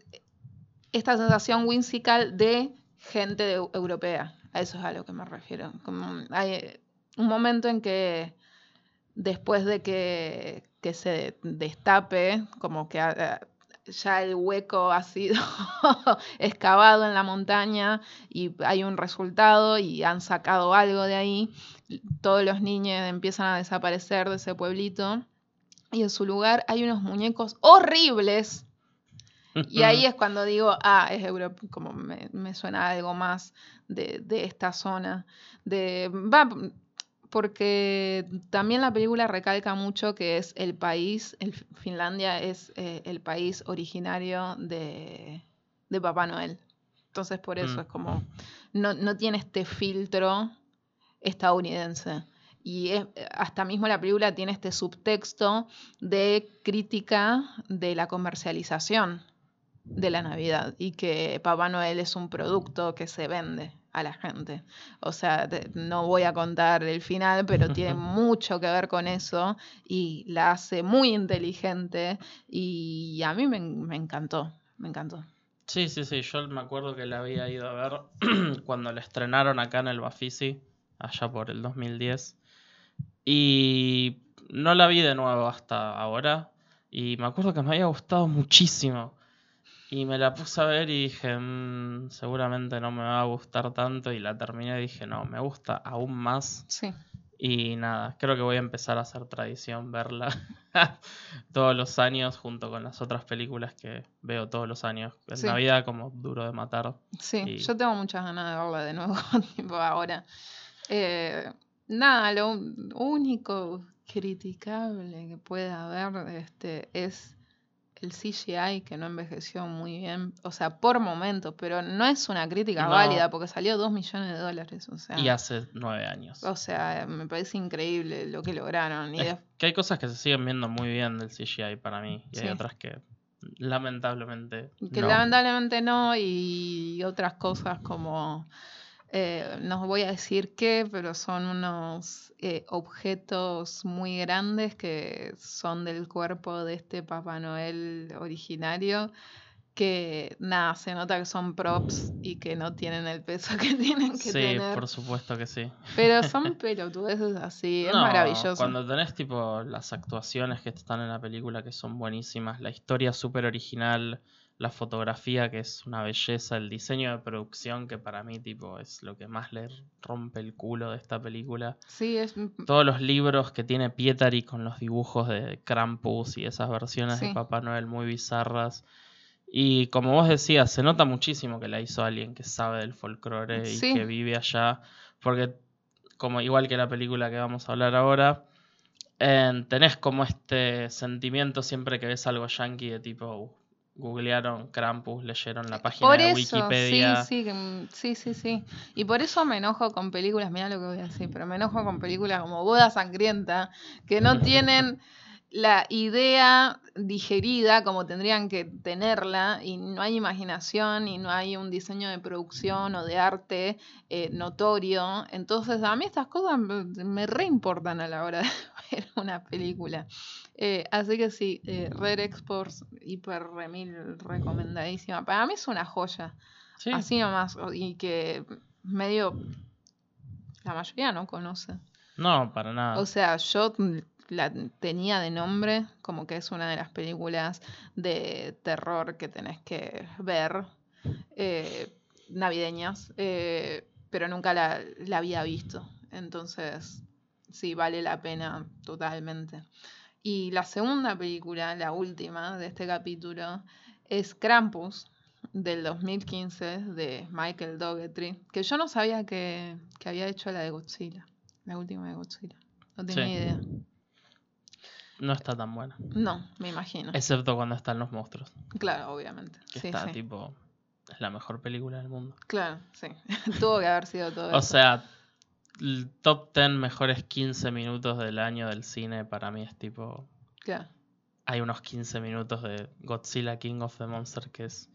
esta sensación whimsical de gente europea. A eso es a lo que me refiero. Como hay eh, un momento en que después de que, que se destape, como que ah, ya el hueco ha sido [laughs] excavado en la montaña y hay un resultado y han sacado algo de ahí, todos los niños empiezan a desaparecer de ese pueblito y en su lugar hay unos muñecos horribles y ahí [laughs] es cuando digo, ah, es Europa, como me, me suena algo más de, de esta zona. De, va, porque también la película recalca mucho que es el país, el, Finlandia es eh, el país originario de, de Papá Noel. Entonces por eso Mm. es como, no, no tiene este filtro estadounidense. Y es- hasta mismo la película tiene este subtexto de crítica de la comercialización de la Navidad y que Papá Noel es un producto que se vende a la gente. O sea, te- no voy a contar el final, pero tiene [laughs] mucho que ver con eso y la hace muy inteligente y a mí me, me encantó, me encantó. Sí, sí, sí, yo me acuerdo que la había ido a ver [clears throat] cuando la estrenaron acá en el Bafisi, allá por el 2010. Y no la vi de nuevo hasta ahora. Y me acuerdo que me había gustado muchísimo. Y me la puse a ver y dije, "Mm, seguramente no me va a gustar tanto. Y la terminé y dije, no, me gusta aún más. Sí. Y nada, creo que voy a empezar a hacer tradición verla [laughs] todos los años junto con las otras películas que veo todos los años. En Sí. Navidad como Duro de Matar. Sí, Y- yo tengo muchas ganas de verla de nuevo, [laughs] tipo ahora. Eh, nada, lo único criticable que pueda haber este, es el CGI que no envejeció muy bien, o sea, por momentos, pero no es una crítica No. válida porque salió 2 millones de dólares, o sea, Y hace nueve años. o sea, me parece increíble lo que lograron. Y Es que hay cosas que se siguen viendo muy bien del CGI para mí. Y hay otras que lamentablemente. Que no. lamentablemente no, y otras cosas como, eh, no voy a decir qué, pero son unos eh, objetos muy grandes que son del cuerpo de este Papá Noel originario, que nada, se nota que son props y que no tienen el peso [laughs] que tienen que Sí, tener. por supuesto que sí. Pero son [laughs] pelotudeces así, es No, maravilloso. Cuando tenés tipo las actuaciones que están en la película que son buenísimas, la historia súper original, la fotografía que es una belleza, el diseño de producción que para mí tipo es lo que más le rompe el culo de esta película. Sí, es Todos los libros que tiene Pietari con los dibujos de Krampus y esas versiones Sí. de Papá Noel muy bizarras. Y como vos decías, se nota muchísimo que la hizo alguien que sabe del folclore y que vive allá. Porque, como igual que la película que vamos a hablar ahora, eh, tenés como este sentimiento siempre que ves algo yankee de tipo. Googlearon Krampus, leyeron la página Por de eso, Wikipedia. sí, sí, que m- sí, sí, sí. Y por eso me enojo con películas, mira lo que voy a decir, pero me enojo con películas como Boda Sangrienta, que no [laughs] tienen la idea digerida como tendrían que tenerla y no hay imaginación y no hay un diseño de producción o de arte eh, notorio. Entonces a mí estas cosas me, me re importan a la hora de [laughs] ver una película. Eh, así que sí, eh, Red Exports, hiper remil recomendadísima. Para mí es una joya. Sí, Así nomás. Y que medio la mayoría no conoce. no, para nada. O sea, yo la tenía de nombre, como que es una de las películas de terror que tenés que ver, eh, navideñas, eh, pero nunca la, la había visto. Entonces, sí, vale la pena totalmente. Y la segunda película, la última de este capítulo, es Krampus, del 2015, de Michael Dougherty, que yo no sabía que, que había hecho la de Godzilla, la última de Godzilla. No tenía Sí. idea. No está tan buena. No, me imagino. Excepto cuando están los monstruos. Claro, obviamente. Que Sí, está sí. tipo. Es la mejor película del mundo. Claro, sí. [laughs] Tuvo que haber sido todo O eso. sea, el top 10 mejores 15 minutos del año del cine para mí es tipo. Claro. Hay unos 15 minutos de Godzilla King of the Monster que es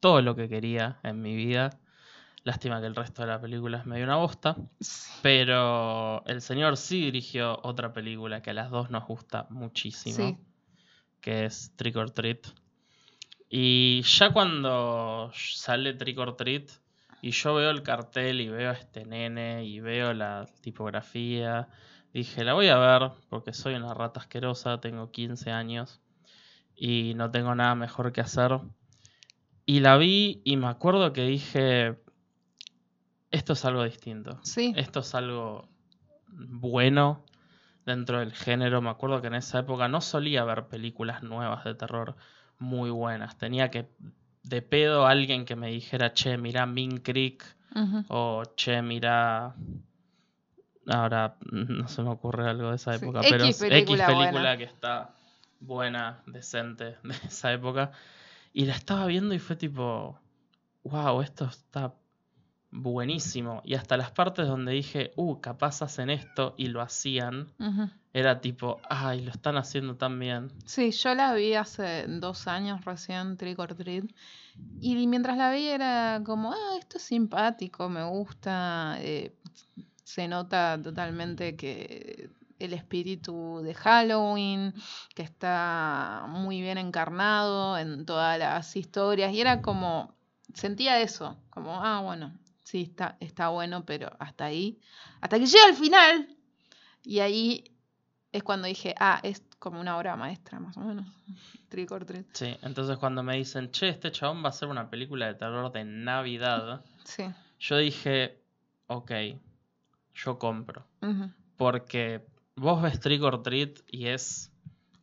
todo lo que quería en mi vida. Lástima que el resto de la película es medio una bosta. Pero el señor sí dirigió otra película que a las dos nos gusta muchísimo. Sí. que es Trick or Treat. Y ya cuando sale Trick or Treat y yo veo el cartel y veo a este nene y veo la tipografía, dije, la voy a ver porque soy una rata asquerosa, tengo 15 años y no tengo nada mejor que hacer. Y la vi y me acuerdo que dije, esto es algo distinto. Sí. Esto es algo bueno dentro del género. Me acuerdo que en esa época no solía ver películas nuevas de terror muy buenas. Tenía que, de pedo, alguien que me dijera, che, mirá Mean Creek o che, mirá... Ahora no se me ocurre algo de esa época, pero película X película buena. que está buena, decente de esa época. Y la estaba viendo y fue tipo, wow, esto está buenísimo. Y hasta las partes donde dije, uh, capaz hacen esto y lo hacían, era tipo, ay, lo están haciendo tan bien. Sí, yo la vi hace dos años recién, Trick or Treat. Y mientras la vi era como, ah, esto es simpático, me gusta. eh, se nota totalmente que el espíritu de Halloween, que está muy bien encarnado en todas las historias. Y era como, sentía eso, como, ah, bueno, sí, está, está bueno, pero hasta ahí, hasta que llega al final. Y ahí es cuando dije, ah, es como una obra maestra, más o menos. [laughs] Trick or treat. Sí, entonces cuando me dicen, che, este chabón va a hacer una película de terror de Navidad, Sí. yo dije, ok, yo compro. Porque vos ves Trick or Treat y es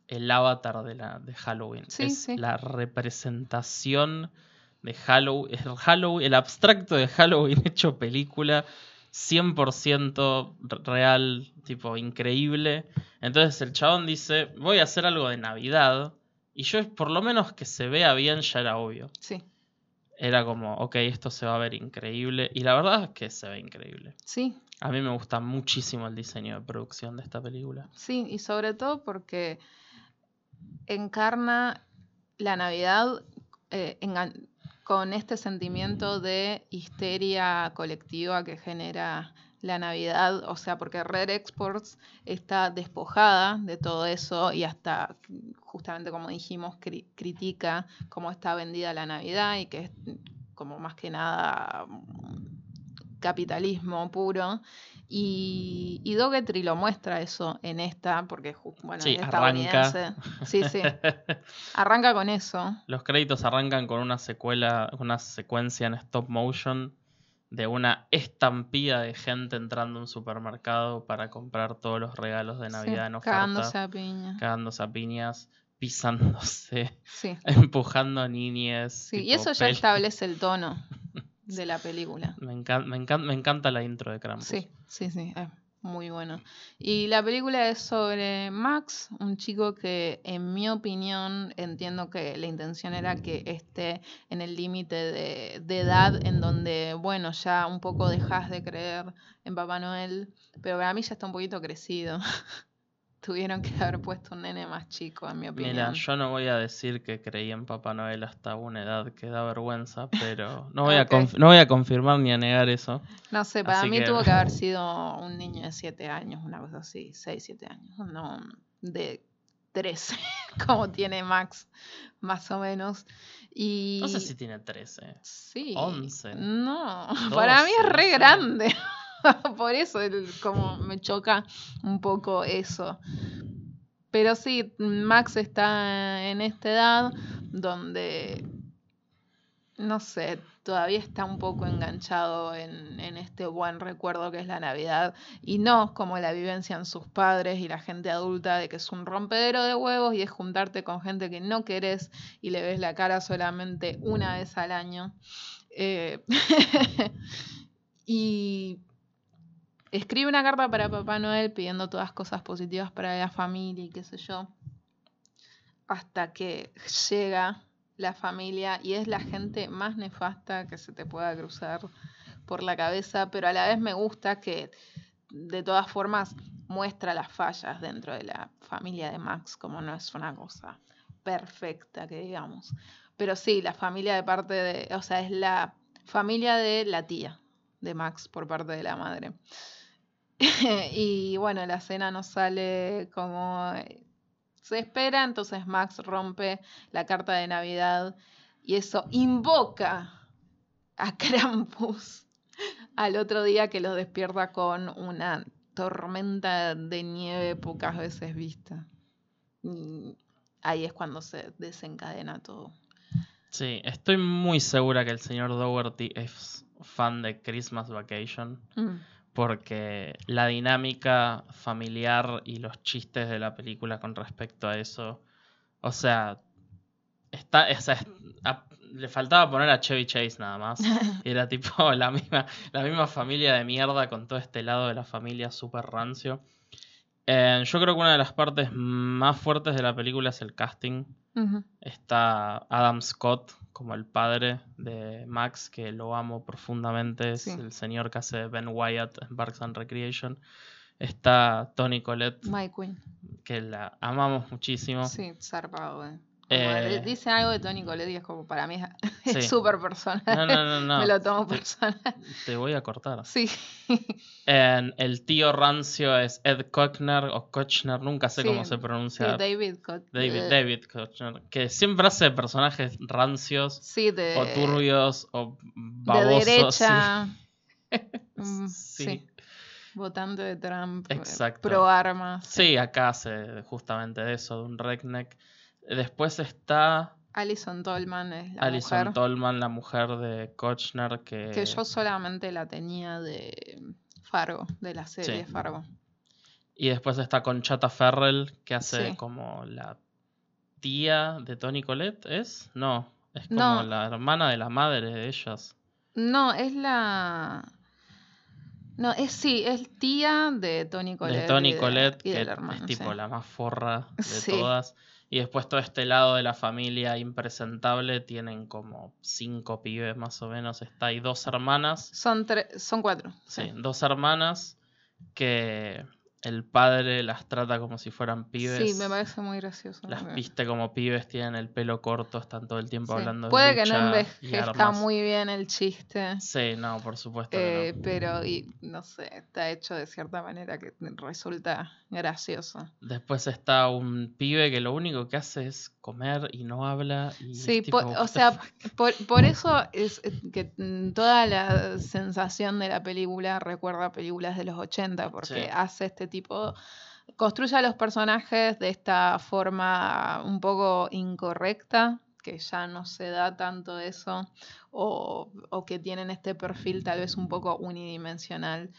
el avatar de, la, de Halloween. Sí, es sí. la representación de Halloween, [laughs] el Halloween, el abstracto de Halloween [laughs] hecho película, 100% real, tipo increíble. Entonces el chabón dice, voy a hacer algo de Navidad. Y yo, por lo menos que se vea bien, ya era obvio. Sí, Era como, ok, esto se va a ver increíble. Y la verdad es que se ve increíble. sí, A mí me gusta muchísimo el diseño de producción de esta película. sí. Y sobre todo porque encarna la Navidad eh, engan- con este sentimiento de histeria colectiva que genera la Navidad, o sea, porque Red Exports está despojada de todo eso y hasta, justamente como dijimos, cri- critica cómo está vendida la Navidad y que es como más que nada capitalismo puro. Y, y Doggett lo muestra eso en esta, porque bueno, Sí, es arranca. estadounidense. Sí, sí. [laughs] Arranca con eso. Los créditos arrancan con una secuela, una secuencia en stop motion de una estampida de gente entrando a un supermercado para comprar todos los regalos de Navidad Sí, en oferta, cagándose a piña. cagándose a piñas, pisándose, Sí, [laughs] empujando a niñes. sí. Y eso ya establece el tono [laughs] de la película. Me, encan- me, encan- me encanta la intro de Krampus. Sí, sí, sí, es muy bueno. Y la película es sobre Max, un chico que en mi opinión entiendo que la intención era que esté en el límite de, de edad en donde, bueno, ya un poco dejas de creer en Papá Noel, pero para mí ya está un poquito crecido. [laughs] Tuvieron que haber puesto un nene más chico, en mi opinión. Mira, yo no voy a decir que creí en Papá Noel hasta una edad que da vergüenza, [laughs] pero no voy, a, no voy a confirmar ni a negar eso. No sé, para Así mí que- tuvo que haber [laughs] sido un niño de 7 años, una cosa así, 6, 7 años, no de 13, [laughs] como tiene Max, más o menos. Y No sé si tiene 13. sí, 11, no, para mí es 12, re sí. grande. [laughs] Por eso como me choca un poco eso. Pero sí, Max está en esta edad donde, no sé, todavía está un poco enganchado en, en este buen recuerdo que es la Navidad y no como la vivencia en sus padres y la gente adulta de que es un rompedero de huevos y es juntarte con gente que no querés y le ves la cara solamente una vez al año. Eh, [laughs] y escribe una carta para Papá Noel pidiendo todas cosas positivas para la familia y qué sé yo. Hasta que llega la familia y es la gente más nefasta que se te pueda cruzar por la cabeza, pero a la vez me gusta que de todas formas muestra las fallas dentro de la familia de Max, como no es una cosa perfecta, que digamos. Pero sí, la familia de parte de, o sea, es la familia de la tía de Max por parte de la madre. [laughs] y bueno, la cena no sale como se espera, entonces Max rompe la carta de Navidad y eso invoca a [laughs] Krampus al otro día que los despierta con una tormenta de nieve pocas veces vista. Y ahí es cuando se desencadena todo. Sí, estoy muy segura que el señor Dougherty es fan de Christmas Vacation. Mm, porque la dinámica familiar y los chistes de la película con respecto a eso, o sea, está, o sea, es- a- le faltaba poner a Chevy Chase nada más. [laughs] Era tipo la misma, la misma familia de mierda con todo este lado de la familia súper rancio. Eh, yo creo que una de las partes más fuertes de la película es el casting. Está Adam Scott como el padre de Max, que lo amo profundamente. Es Sí. el señor que hace Ben Wyatt en Parks and Recreation. Está Tony Collette, My Queen. que la amamos muchísimo. Sí, zarpado, eh. Eh, dice algo de Tony Colette y es como para mí [laughs] es Sí. súper personal. No, no, no, no. [laughs] Me lo tomo personal. te voy a cortar. [laughs] Sí. En el tío rancio es Ed Kochner o Kochner, nunca sé Sí, cómo se Sí, pronuncia. David Cot- David, eh, David Kochner, que siempre hace personajes rancios Sí, de, o turbios o de babosos. sí. derecha. Mm, Sí. sí. Votante de Trump. eh, Exacto. Pro armas. Sí, acá hace justamente de eso, de un redneck. Después está Alison Tolman es la Alison mujer. Tolman, la mujer de Kochner, que, Que yo solamente la tenía de Fargo, de la serie Sí. Fargo. Y después está Conchata Ferrell, que hace Sí. como la tía de Tony Colette, ¿es? No, es como No. la hermana de la madre de ellas. No, es la. No, es sí, es tía de Tony Colette. de Tony y de- Colette, y que es tipo la más forra de [laughs] Sí. todas. Y después todo este lado de la familia impresentable tienen como cinco pibes más o menos. Está hay dos hermanas. Son, tre- son cuatro. Sí, Sí. dos hermanas que el padre las trata como si fueran pibes. Sí, me parece muy gracioso. Las viste como pibes, tienen el pelo corto, están todo el tiempo sí. hablando de Puede que no envejezca muy bien el chiste. Sí, no, por supuesto que eh, no. pero y, no sé, está hecho de cierta manera que resulta gracioso. Después está un pibe que lo único que hace es comer y no habla. Y Sí, tipo, o sea, por, por eso es eh, que toda la sensación de la película recuerda películas de los 80, porque Sí. hace este tipo, construye a los personajes de esta forma un poco incorrecta, que ya no se da tanto eso, o, o que tienen este perfil tal vez un poco unidimensional.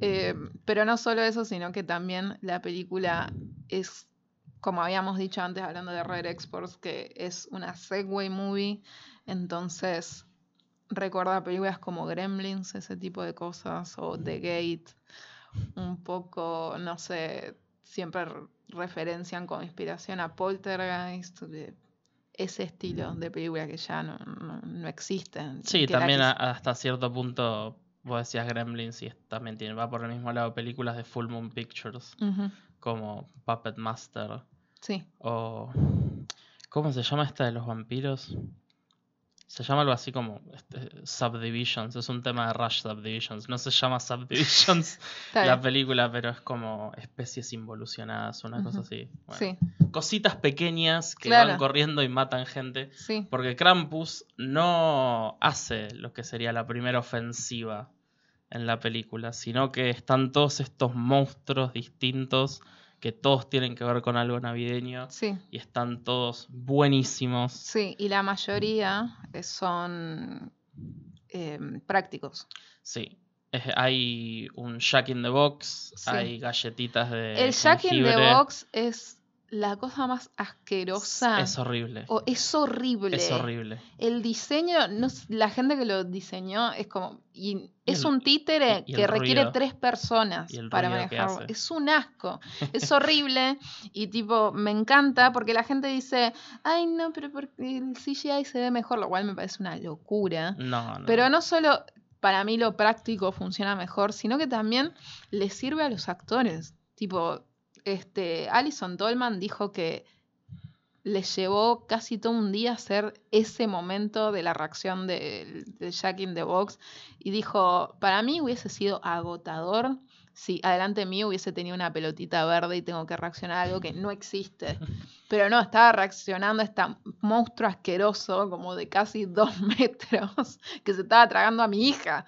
Eh, pero no solo eso, sino que también la película es, como habíamos dicho antes hablando de Red Exports, que es una Segway movie, entonces recuerda películas como Gremlins, ese tipo de cosas, o The Gate, un poco, no sé, siempre re- referencian como inspiración a Poltergeist, ese estilo de película que ya no, no, no existen. Sí, también hasta cierto punto, vos decías Gremlins y también tiene, va por el mismo lado películas de Full Moon Pictures, como Puppet Master Sí. o... ¿Cómo se llama esta de los vampiros? Se llama algo así como este, Subdivisions, es un tema de Rush Subdivisions, no se llama Subdivisions [laughs] la película, pero es como especies involucionadas, una cosa así. Bueno, Sí, Cositas pequeñas que Claro. van corriendo y matan gente. sí. Porque Krampus no hace lo que sería la primera ofensiva en la película, sino que están todos estos monstruos distintos que todos tienen que ver con algo navideño Sí, y están todos buenísimos. sí, y la mayoría eh, son em, prácticos. Sí. Es- hay un Jack in the Box, Sí. hay galletitas de. El Jack in the jengibre. Box es la cosa más asquerosa. Es horrible. O- es horrible. Es horrible. El diseño, no la gente que lo diseñó es como. Y es el- un títere y que requiere ruido. tres personas para manejarlo. Es un asco. [laughs] Es horrible. y tipo, me encanta porque la gente dice, ay no, pero porque el CGI se ve mejor, lo cual me parece una locura. No, no. Pero no solo para mí lo práctico funciona mejor, sino que también le sirve a los actores. Tipo, este, Alison Tolman dijo que les llevó casi todo un día hacer ese momento de la reacción de, de Jack in the Box y dijo, para mí hubiese sido agotador si adelante mío hubiese tenido una pelotita verde y tengo que reaccionar a algo que no existe. [laughs] Pero no, estaba reaccionando a este monstruo asqueroso, como de casi dos [laughs] metros, que se estaba tragando a mi hija.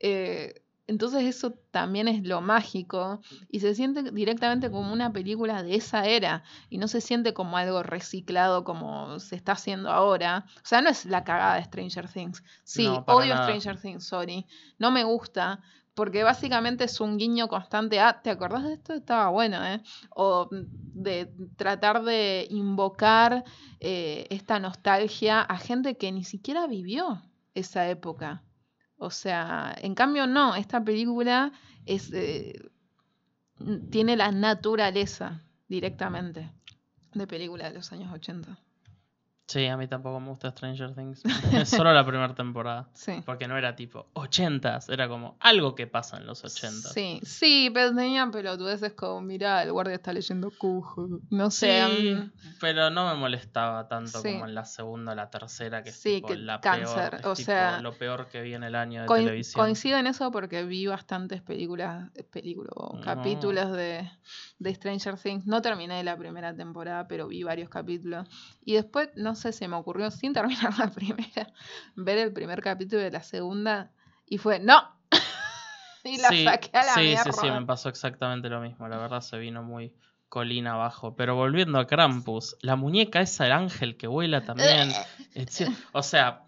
Eh, entonces eso también es lo mágico y se siente directamente como una película de esa era y no se siente como algo reciclado como se está haciendo ahora. O sea, no es la cagada de Stranger Things. Sí, No, odio nada. Stranger Things, sorry. No me gusta. Porque básicamente es un guiño constante a, ¿te acordás de esto? Estaba bueno, ¿eh? O de tratar de invocar eh, esta nostalgia a gente que ni siquiera vivió esa época. O sea, en cambio no, esta película es, eh, tiene la naturaleza directamente de película de los años 80. Sí, a mí tampoco me gusta Stranger Things. [laughs] Solo la primera temporada. Sí. Porque no era tipo 80s, era como algo que pasa en los 80. Sí, sí, pero tenía pelotudeces como, mirá, el guardia está leyendo Cujo. No sé. Sí, mm, pero no me molestaba tanto Sí. como en la segunda o la tercera, que es Sí, tipo que la cáncer, peor. es o tipo sea, lo peor que vi en el año de coin- televisión. coincido en eso porque vi bastantes películas, eh, películas No. capítulos de, de Stranger Things. No terminé la primera temporada, pero vi varios capítulos. Y después, no sé, se me ocurrió sin terminar la [laughs] primera, ver el primer capítulo de la segunda y fue, ¡no! [laughs] y la sí, saqué a la sí, mierda. sí, sí, me pasó exactamente lo mismo. La verdad se vino muy colina abajo. Pero volviendo a Krampus, la muñeca esa, el ángel que vuela también. [laughs] o sea,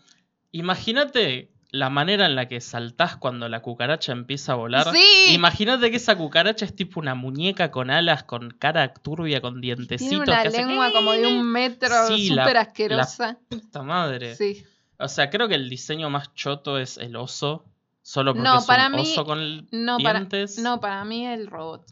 imagínate la manera en la que saltás cuando la cucaracha empieza a volar. Sí. Imagínate que esa cucaracha es tipo una muñeca con alas, con cara turbia, con dientecitos. Tiene una que hace lengua como de un metro, Sí, la- súper la asquerosa. puta madre. Sí. O sea, creo que el diseño más choto es el oso. Solo porque No, es para un mí- oso con No para, dientes. no, para mí el robot.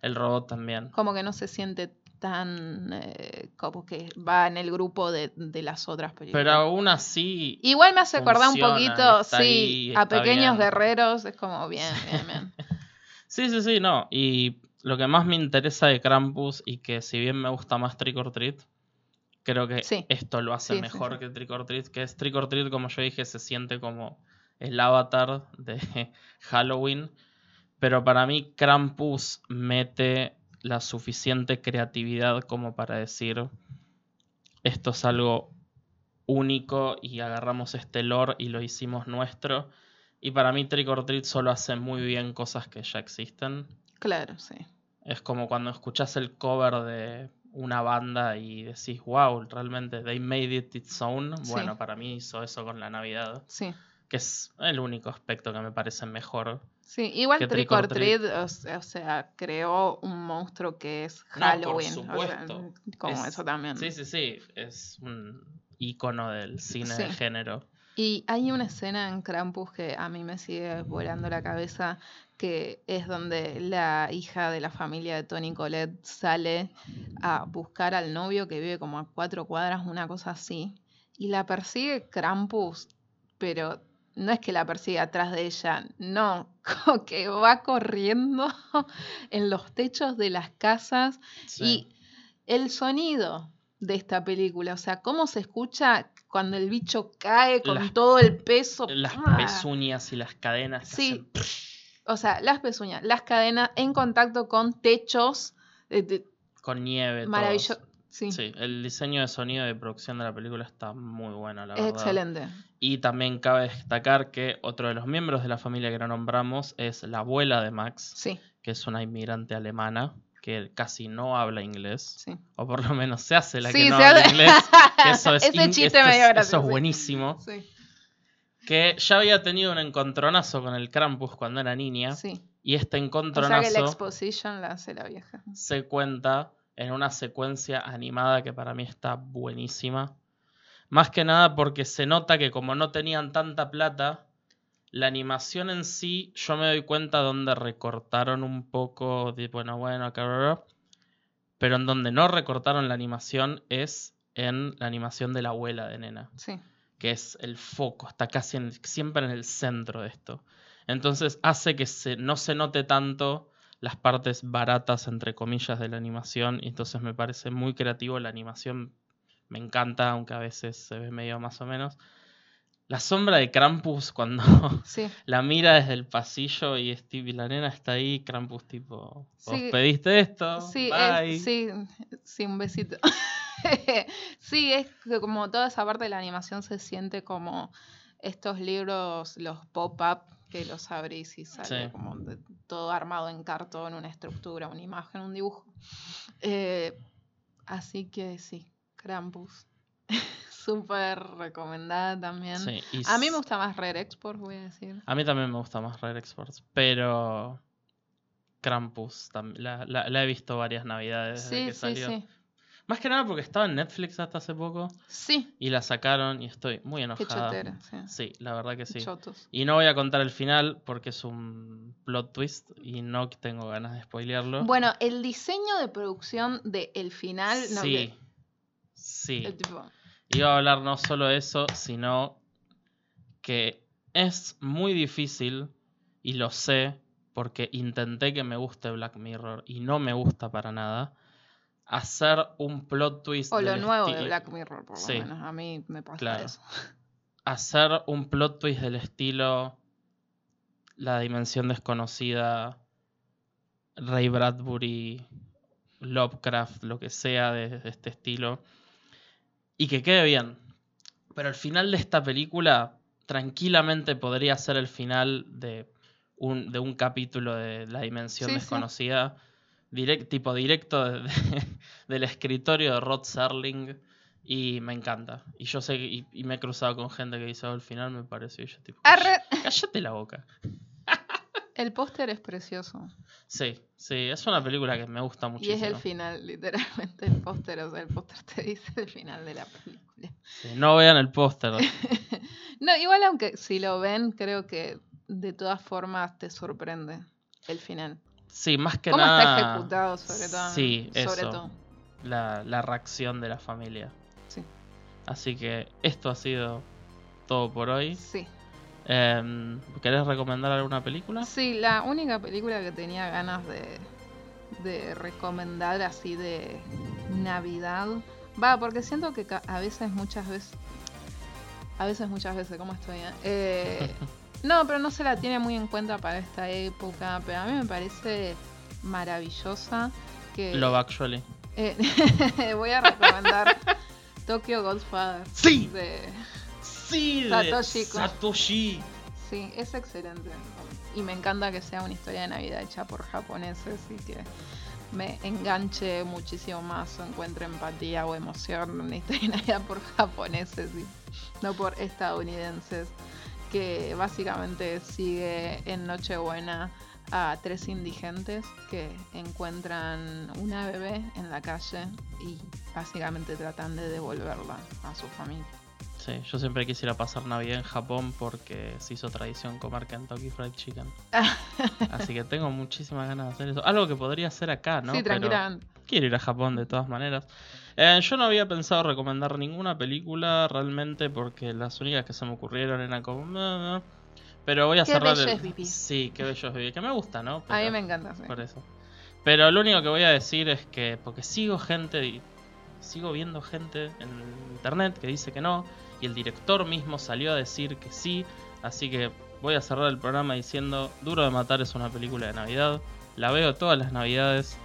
El robot también. Como que no se siente tan eh, como que va en el grupo de, de las otras películas. Pero aún así. Igual me hace acordar un poquito, sí, ahí, a pequeños bien. guerreros. Es como bien, bien, bien. [laughs] Sí, sí, sí, no. Y lo que más me interesa de Krampus y que si bien me gusta más Trick or Treat, creo que Sí. esto lo hace sí, mejor sí. que Trick or Treat, que es Trick or Treat, como yo dije, se siente como el avatar de [laughs] Halloween. Pero para mí Krampus mete la suficiente creatividad como para decir esto es algo único y agarramos este lore y lo hicimos nuestro. Y para mí Trick or Treat solo hace muy bien cosas que ya existen. Claro, sí. Es como cuando escuchas el cover de una banda y decís, wow, realmente they made it its own. Sí. Bueno, para mí hizo eso con la Navidad, Sí. que es el único aspecto que me parece mejor. Sí, igual Trick or Treat, o se- o sea, creó un monstruo que es No, por Halloween. o sea, supuesto. como Es- eso también. Sí, sí, sí, es un icono del cine de Sí. género. Y hay una escena en Krampus que a mí me sigue volando la cabeza, que es donde la hija de la familia de Tony Colette sale a buscar al novio que vive como a cuatro cuadras, una cosa así, y la persigue Krampus, pero no es que la persigue atrás de ella, no, [laughs] como que va corriendo [laughs] en los techos de las casas Sí. y el sonido de esta película, o sea, cómo se escucha cuando el bicho cae con Las- todo el peso. Las pezuñas y las cadenas. Sí. hacen- O sea, las pezuñas, las cadenas en contacto con techos. de- de- Con nieve. todo. maravilloso. Sí, Sí, el diseño de sonido de producción de la película está muy bueno, la es verdad. excelente. Y también cabe destacar que otro de los miembros de la familia que no nombramos es la abuela de Max, Sí, que es una inmigrante alemana que casi no habla inglés, sí. o por lo menos se hace la que no habla hace- inglés. eso [laughs] es Ese chiste esto me es- dio gracia, Eso es buenísimo. Que ya había tenido un encontronazo con el Krampus cuando era niña. sí. Y este O sea que la encontronazo exposition la hace la vieja. se cuenta en una secuencia animada que para mí está buenísima. Más que nada porque se nota que como no tenían tanta plata, la animación en sí, yo me doy cuenta donde recortaron un poco de, bueno, bueno, acá, pero en donde no recortaron la animación es en la animación de la abuela de Nena Sí, que es el foco, está casi en- siempre en el centro de esto. Entonces hace que se, no se note tanto las partes baratas, entre comillas, de la animación. Y entonces me parece muy creativo. La animación me encanta, aunque a veces se ve medio más o menos. La sombra de Krampus [laughs] cuando sí. la mira desde el pasillo y Steve y la nena está ahí, Krampus tipo, ¿vos Sí. pediste esto? Sí, Bye". es, sí, sí, un besito. [laughs] sí, es que como toda esa parte de la animación se siente como estos libros, los pop-up, que los abrís y sale Sí. como de- todo armado en cartón, una estructura, una imagen, un dibujo. Eh, así que sí, Krampus. [laughs] Súper recomendada también. Sí, y A mí me gusta más Rare Export, voy a decir. A mí también me gusta más Rare Exports, pero Krampus la, la- la he visto varias navidades desde Sí, que sí, salió. sí. Más que nada porque estaba en Netflix hasta hace poco Sí, y la sacaron y estoy muy qué enojada. chotera. Sí. Sí, la verdad que sí. Chotos. Y no voy a contar el final porque es un plot twist y no tengo ganas de spoilearlo. Bueno, el diseño de producción del final, no, sí. Sí. el tipo, iba a hablar no solo de eso, sino que es muy difícil, y lo sé, porque intenté que me guste Black Mirror y no me gusta para nada, hacer un plot twist. O lo nuevo de Black Mirror, por lo Sí. menos. A mí me pasa Claro. eso. [laughs] hacer un plot twist del estilo La Dimensión Desconocida, Ray Bradbury, Lovecraft, lo que sea de, de este estilo, y que quede bien. Pero el final de esta película tranquilamente podría ser el final de un, de un capítulo de La Dimensión Sí, sí. Direct- tipo directo de- de- [laughs] del escritorio de Rod Serling. Y me encanta. Y yo sé que, y, y me he cruzado con gente que dice, "Oh, al final me pareció. Y yo tipo, Arre. [laughs] cállate la boca. [laughs] El póster es precioso. Sí, sí, es una película que me gusta Y muchísimo. es el final, literalmente el póster. O sea, el póster te dice el final de la película. Sí, no vean el póster. No, igual aunque si lo ven, creo que de todas formas te sorprende el final. Sí, más que ¿Cómo nada. está ejecutado sobre todo? Sí, sobre eso. todo. La, la reacción de la familia. Sí. Así que esto ha sido todo por hoy. Sí. Em, ¿Querés recomendar alguna película? Sí, la única película que tenía ganas de, de recomendar así de Navidad. Va, porque siento que a veces, muchas veces. A veces, muchas veces, ¿cómo estoy? eh? Eh, [laughs] no, pero no se la tiene muy en cuenta para esta época. Pero a mí me parece maravillosa. Que, Love Actually. eh, [laughs] voy a recomendar Tokyo Godfather. Sí. De, Sí, de Satoshi. Satoshi. Sí, es excelente. Y me encanta que sea una historia de Navidad hecha por japoneses y que me enganche muchísimo más o encuentre empatía o emoción en una historia de Navidad por japoneses y no por estadounidenses. Que básicamente sigue en Nochebuena a tres indigentes que encuentran una bebé en la calle y básicamente tratan de devolverla a su familia. Sí, yo siempre quisiera pasar Navidad en Japón porque se hizo tradición comer Kentucky Fried Chicken. [laughs] Así que tengo muchísimas ganas de hacer eso. Algo que podría hacer acá, ¿no? sí, Pero tranquilamente. Quiero ir a Japón de todas maneras. Eh, yo no había pensado recomendar ninguna película realmente porque las únicas que se me ocurrieron eran como... Pero voy a Qué cerrar bello el... es. Sí, qué bello es. Que me gusta, ¿no? A mí me encanta. sí. Por eso. Pero lo único que voy a decir es que, porque sigo gente, y sigo viendo gente en internet que dice que no, y el director mismo salió a decir que sí, así que voy a cerrar el programa diciendo, Duro de Matar es una película de Navidad, la veo todas las Navidades.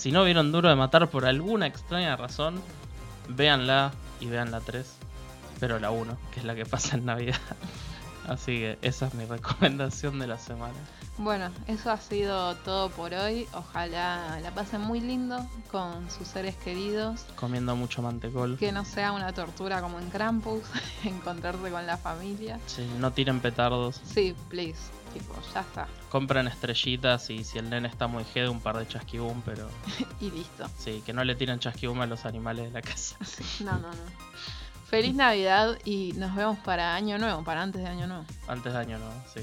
Si no vieron Duro de Matar por alguna extraña razón, véanla y vean la 3, pero la 1, que es la que pasa en Navidad. [laughs] Así que esa es mi recomendación de la semana. Bueno, eso ha sido todo por hoy. Ojalá la pasen muy lindo con sus seres queridos. Comiendo mucho mantecol. Que no sea una tortura como en Krampus, [laughs] encontrarse con la familia. Sí, no tiren petardos. Sí, please. Tipo, ya está. Compren estrellitas y si el nene está muy jede, un par de chasquibum, pero [laughs] Y listo. sí, que no le tiren chasquibum a los animales de la casa. [laughs] No, no, no. Feliz Navidad y nos vemos para Año Nuevo, para antes de Año Nuevo. Antes de año nuevo, sí.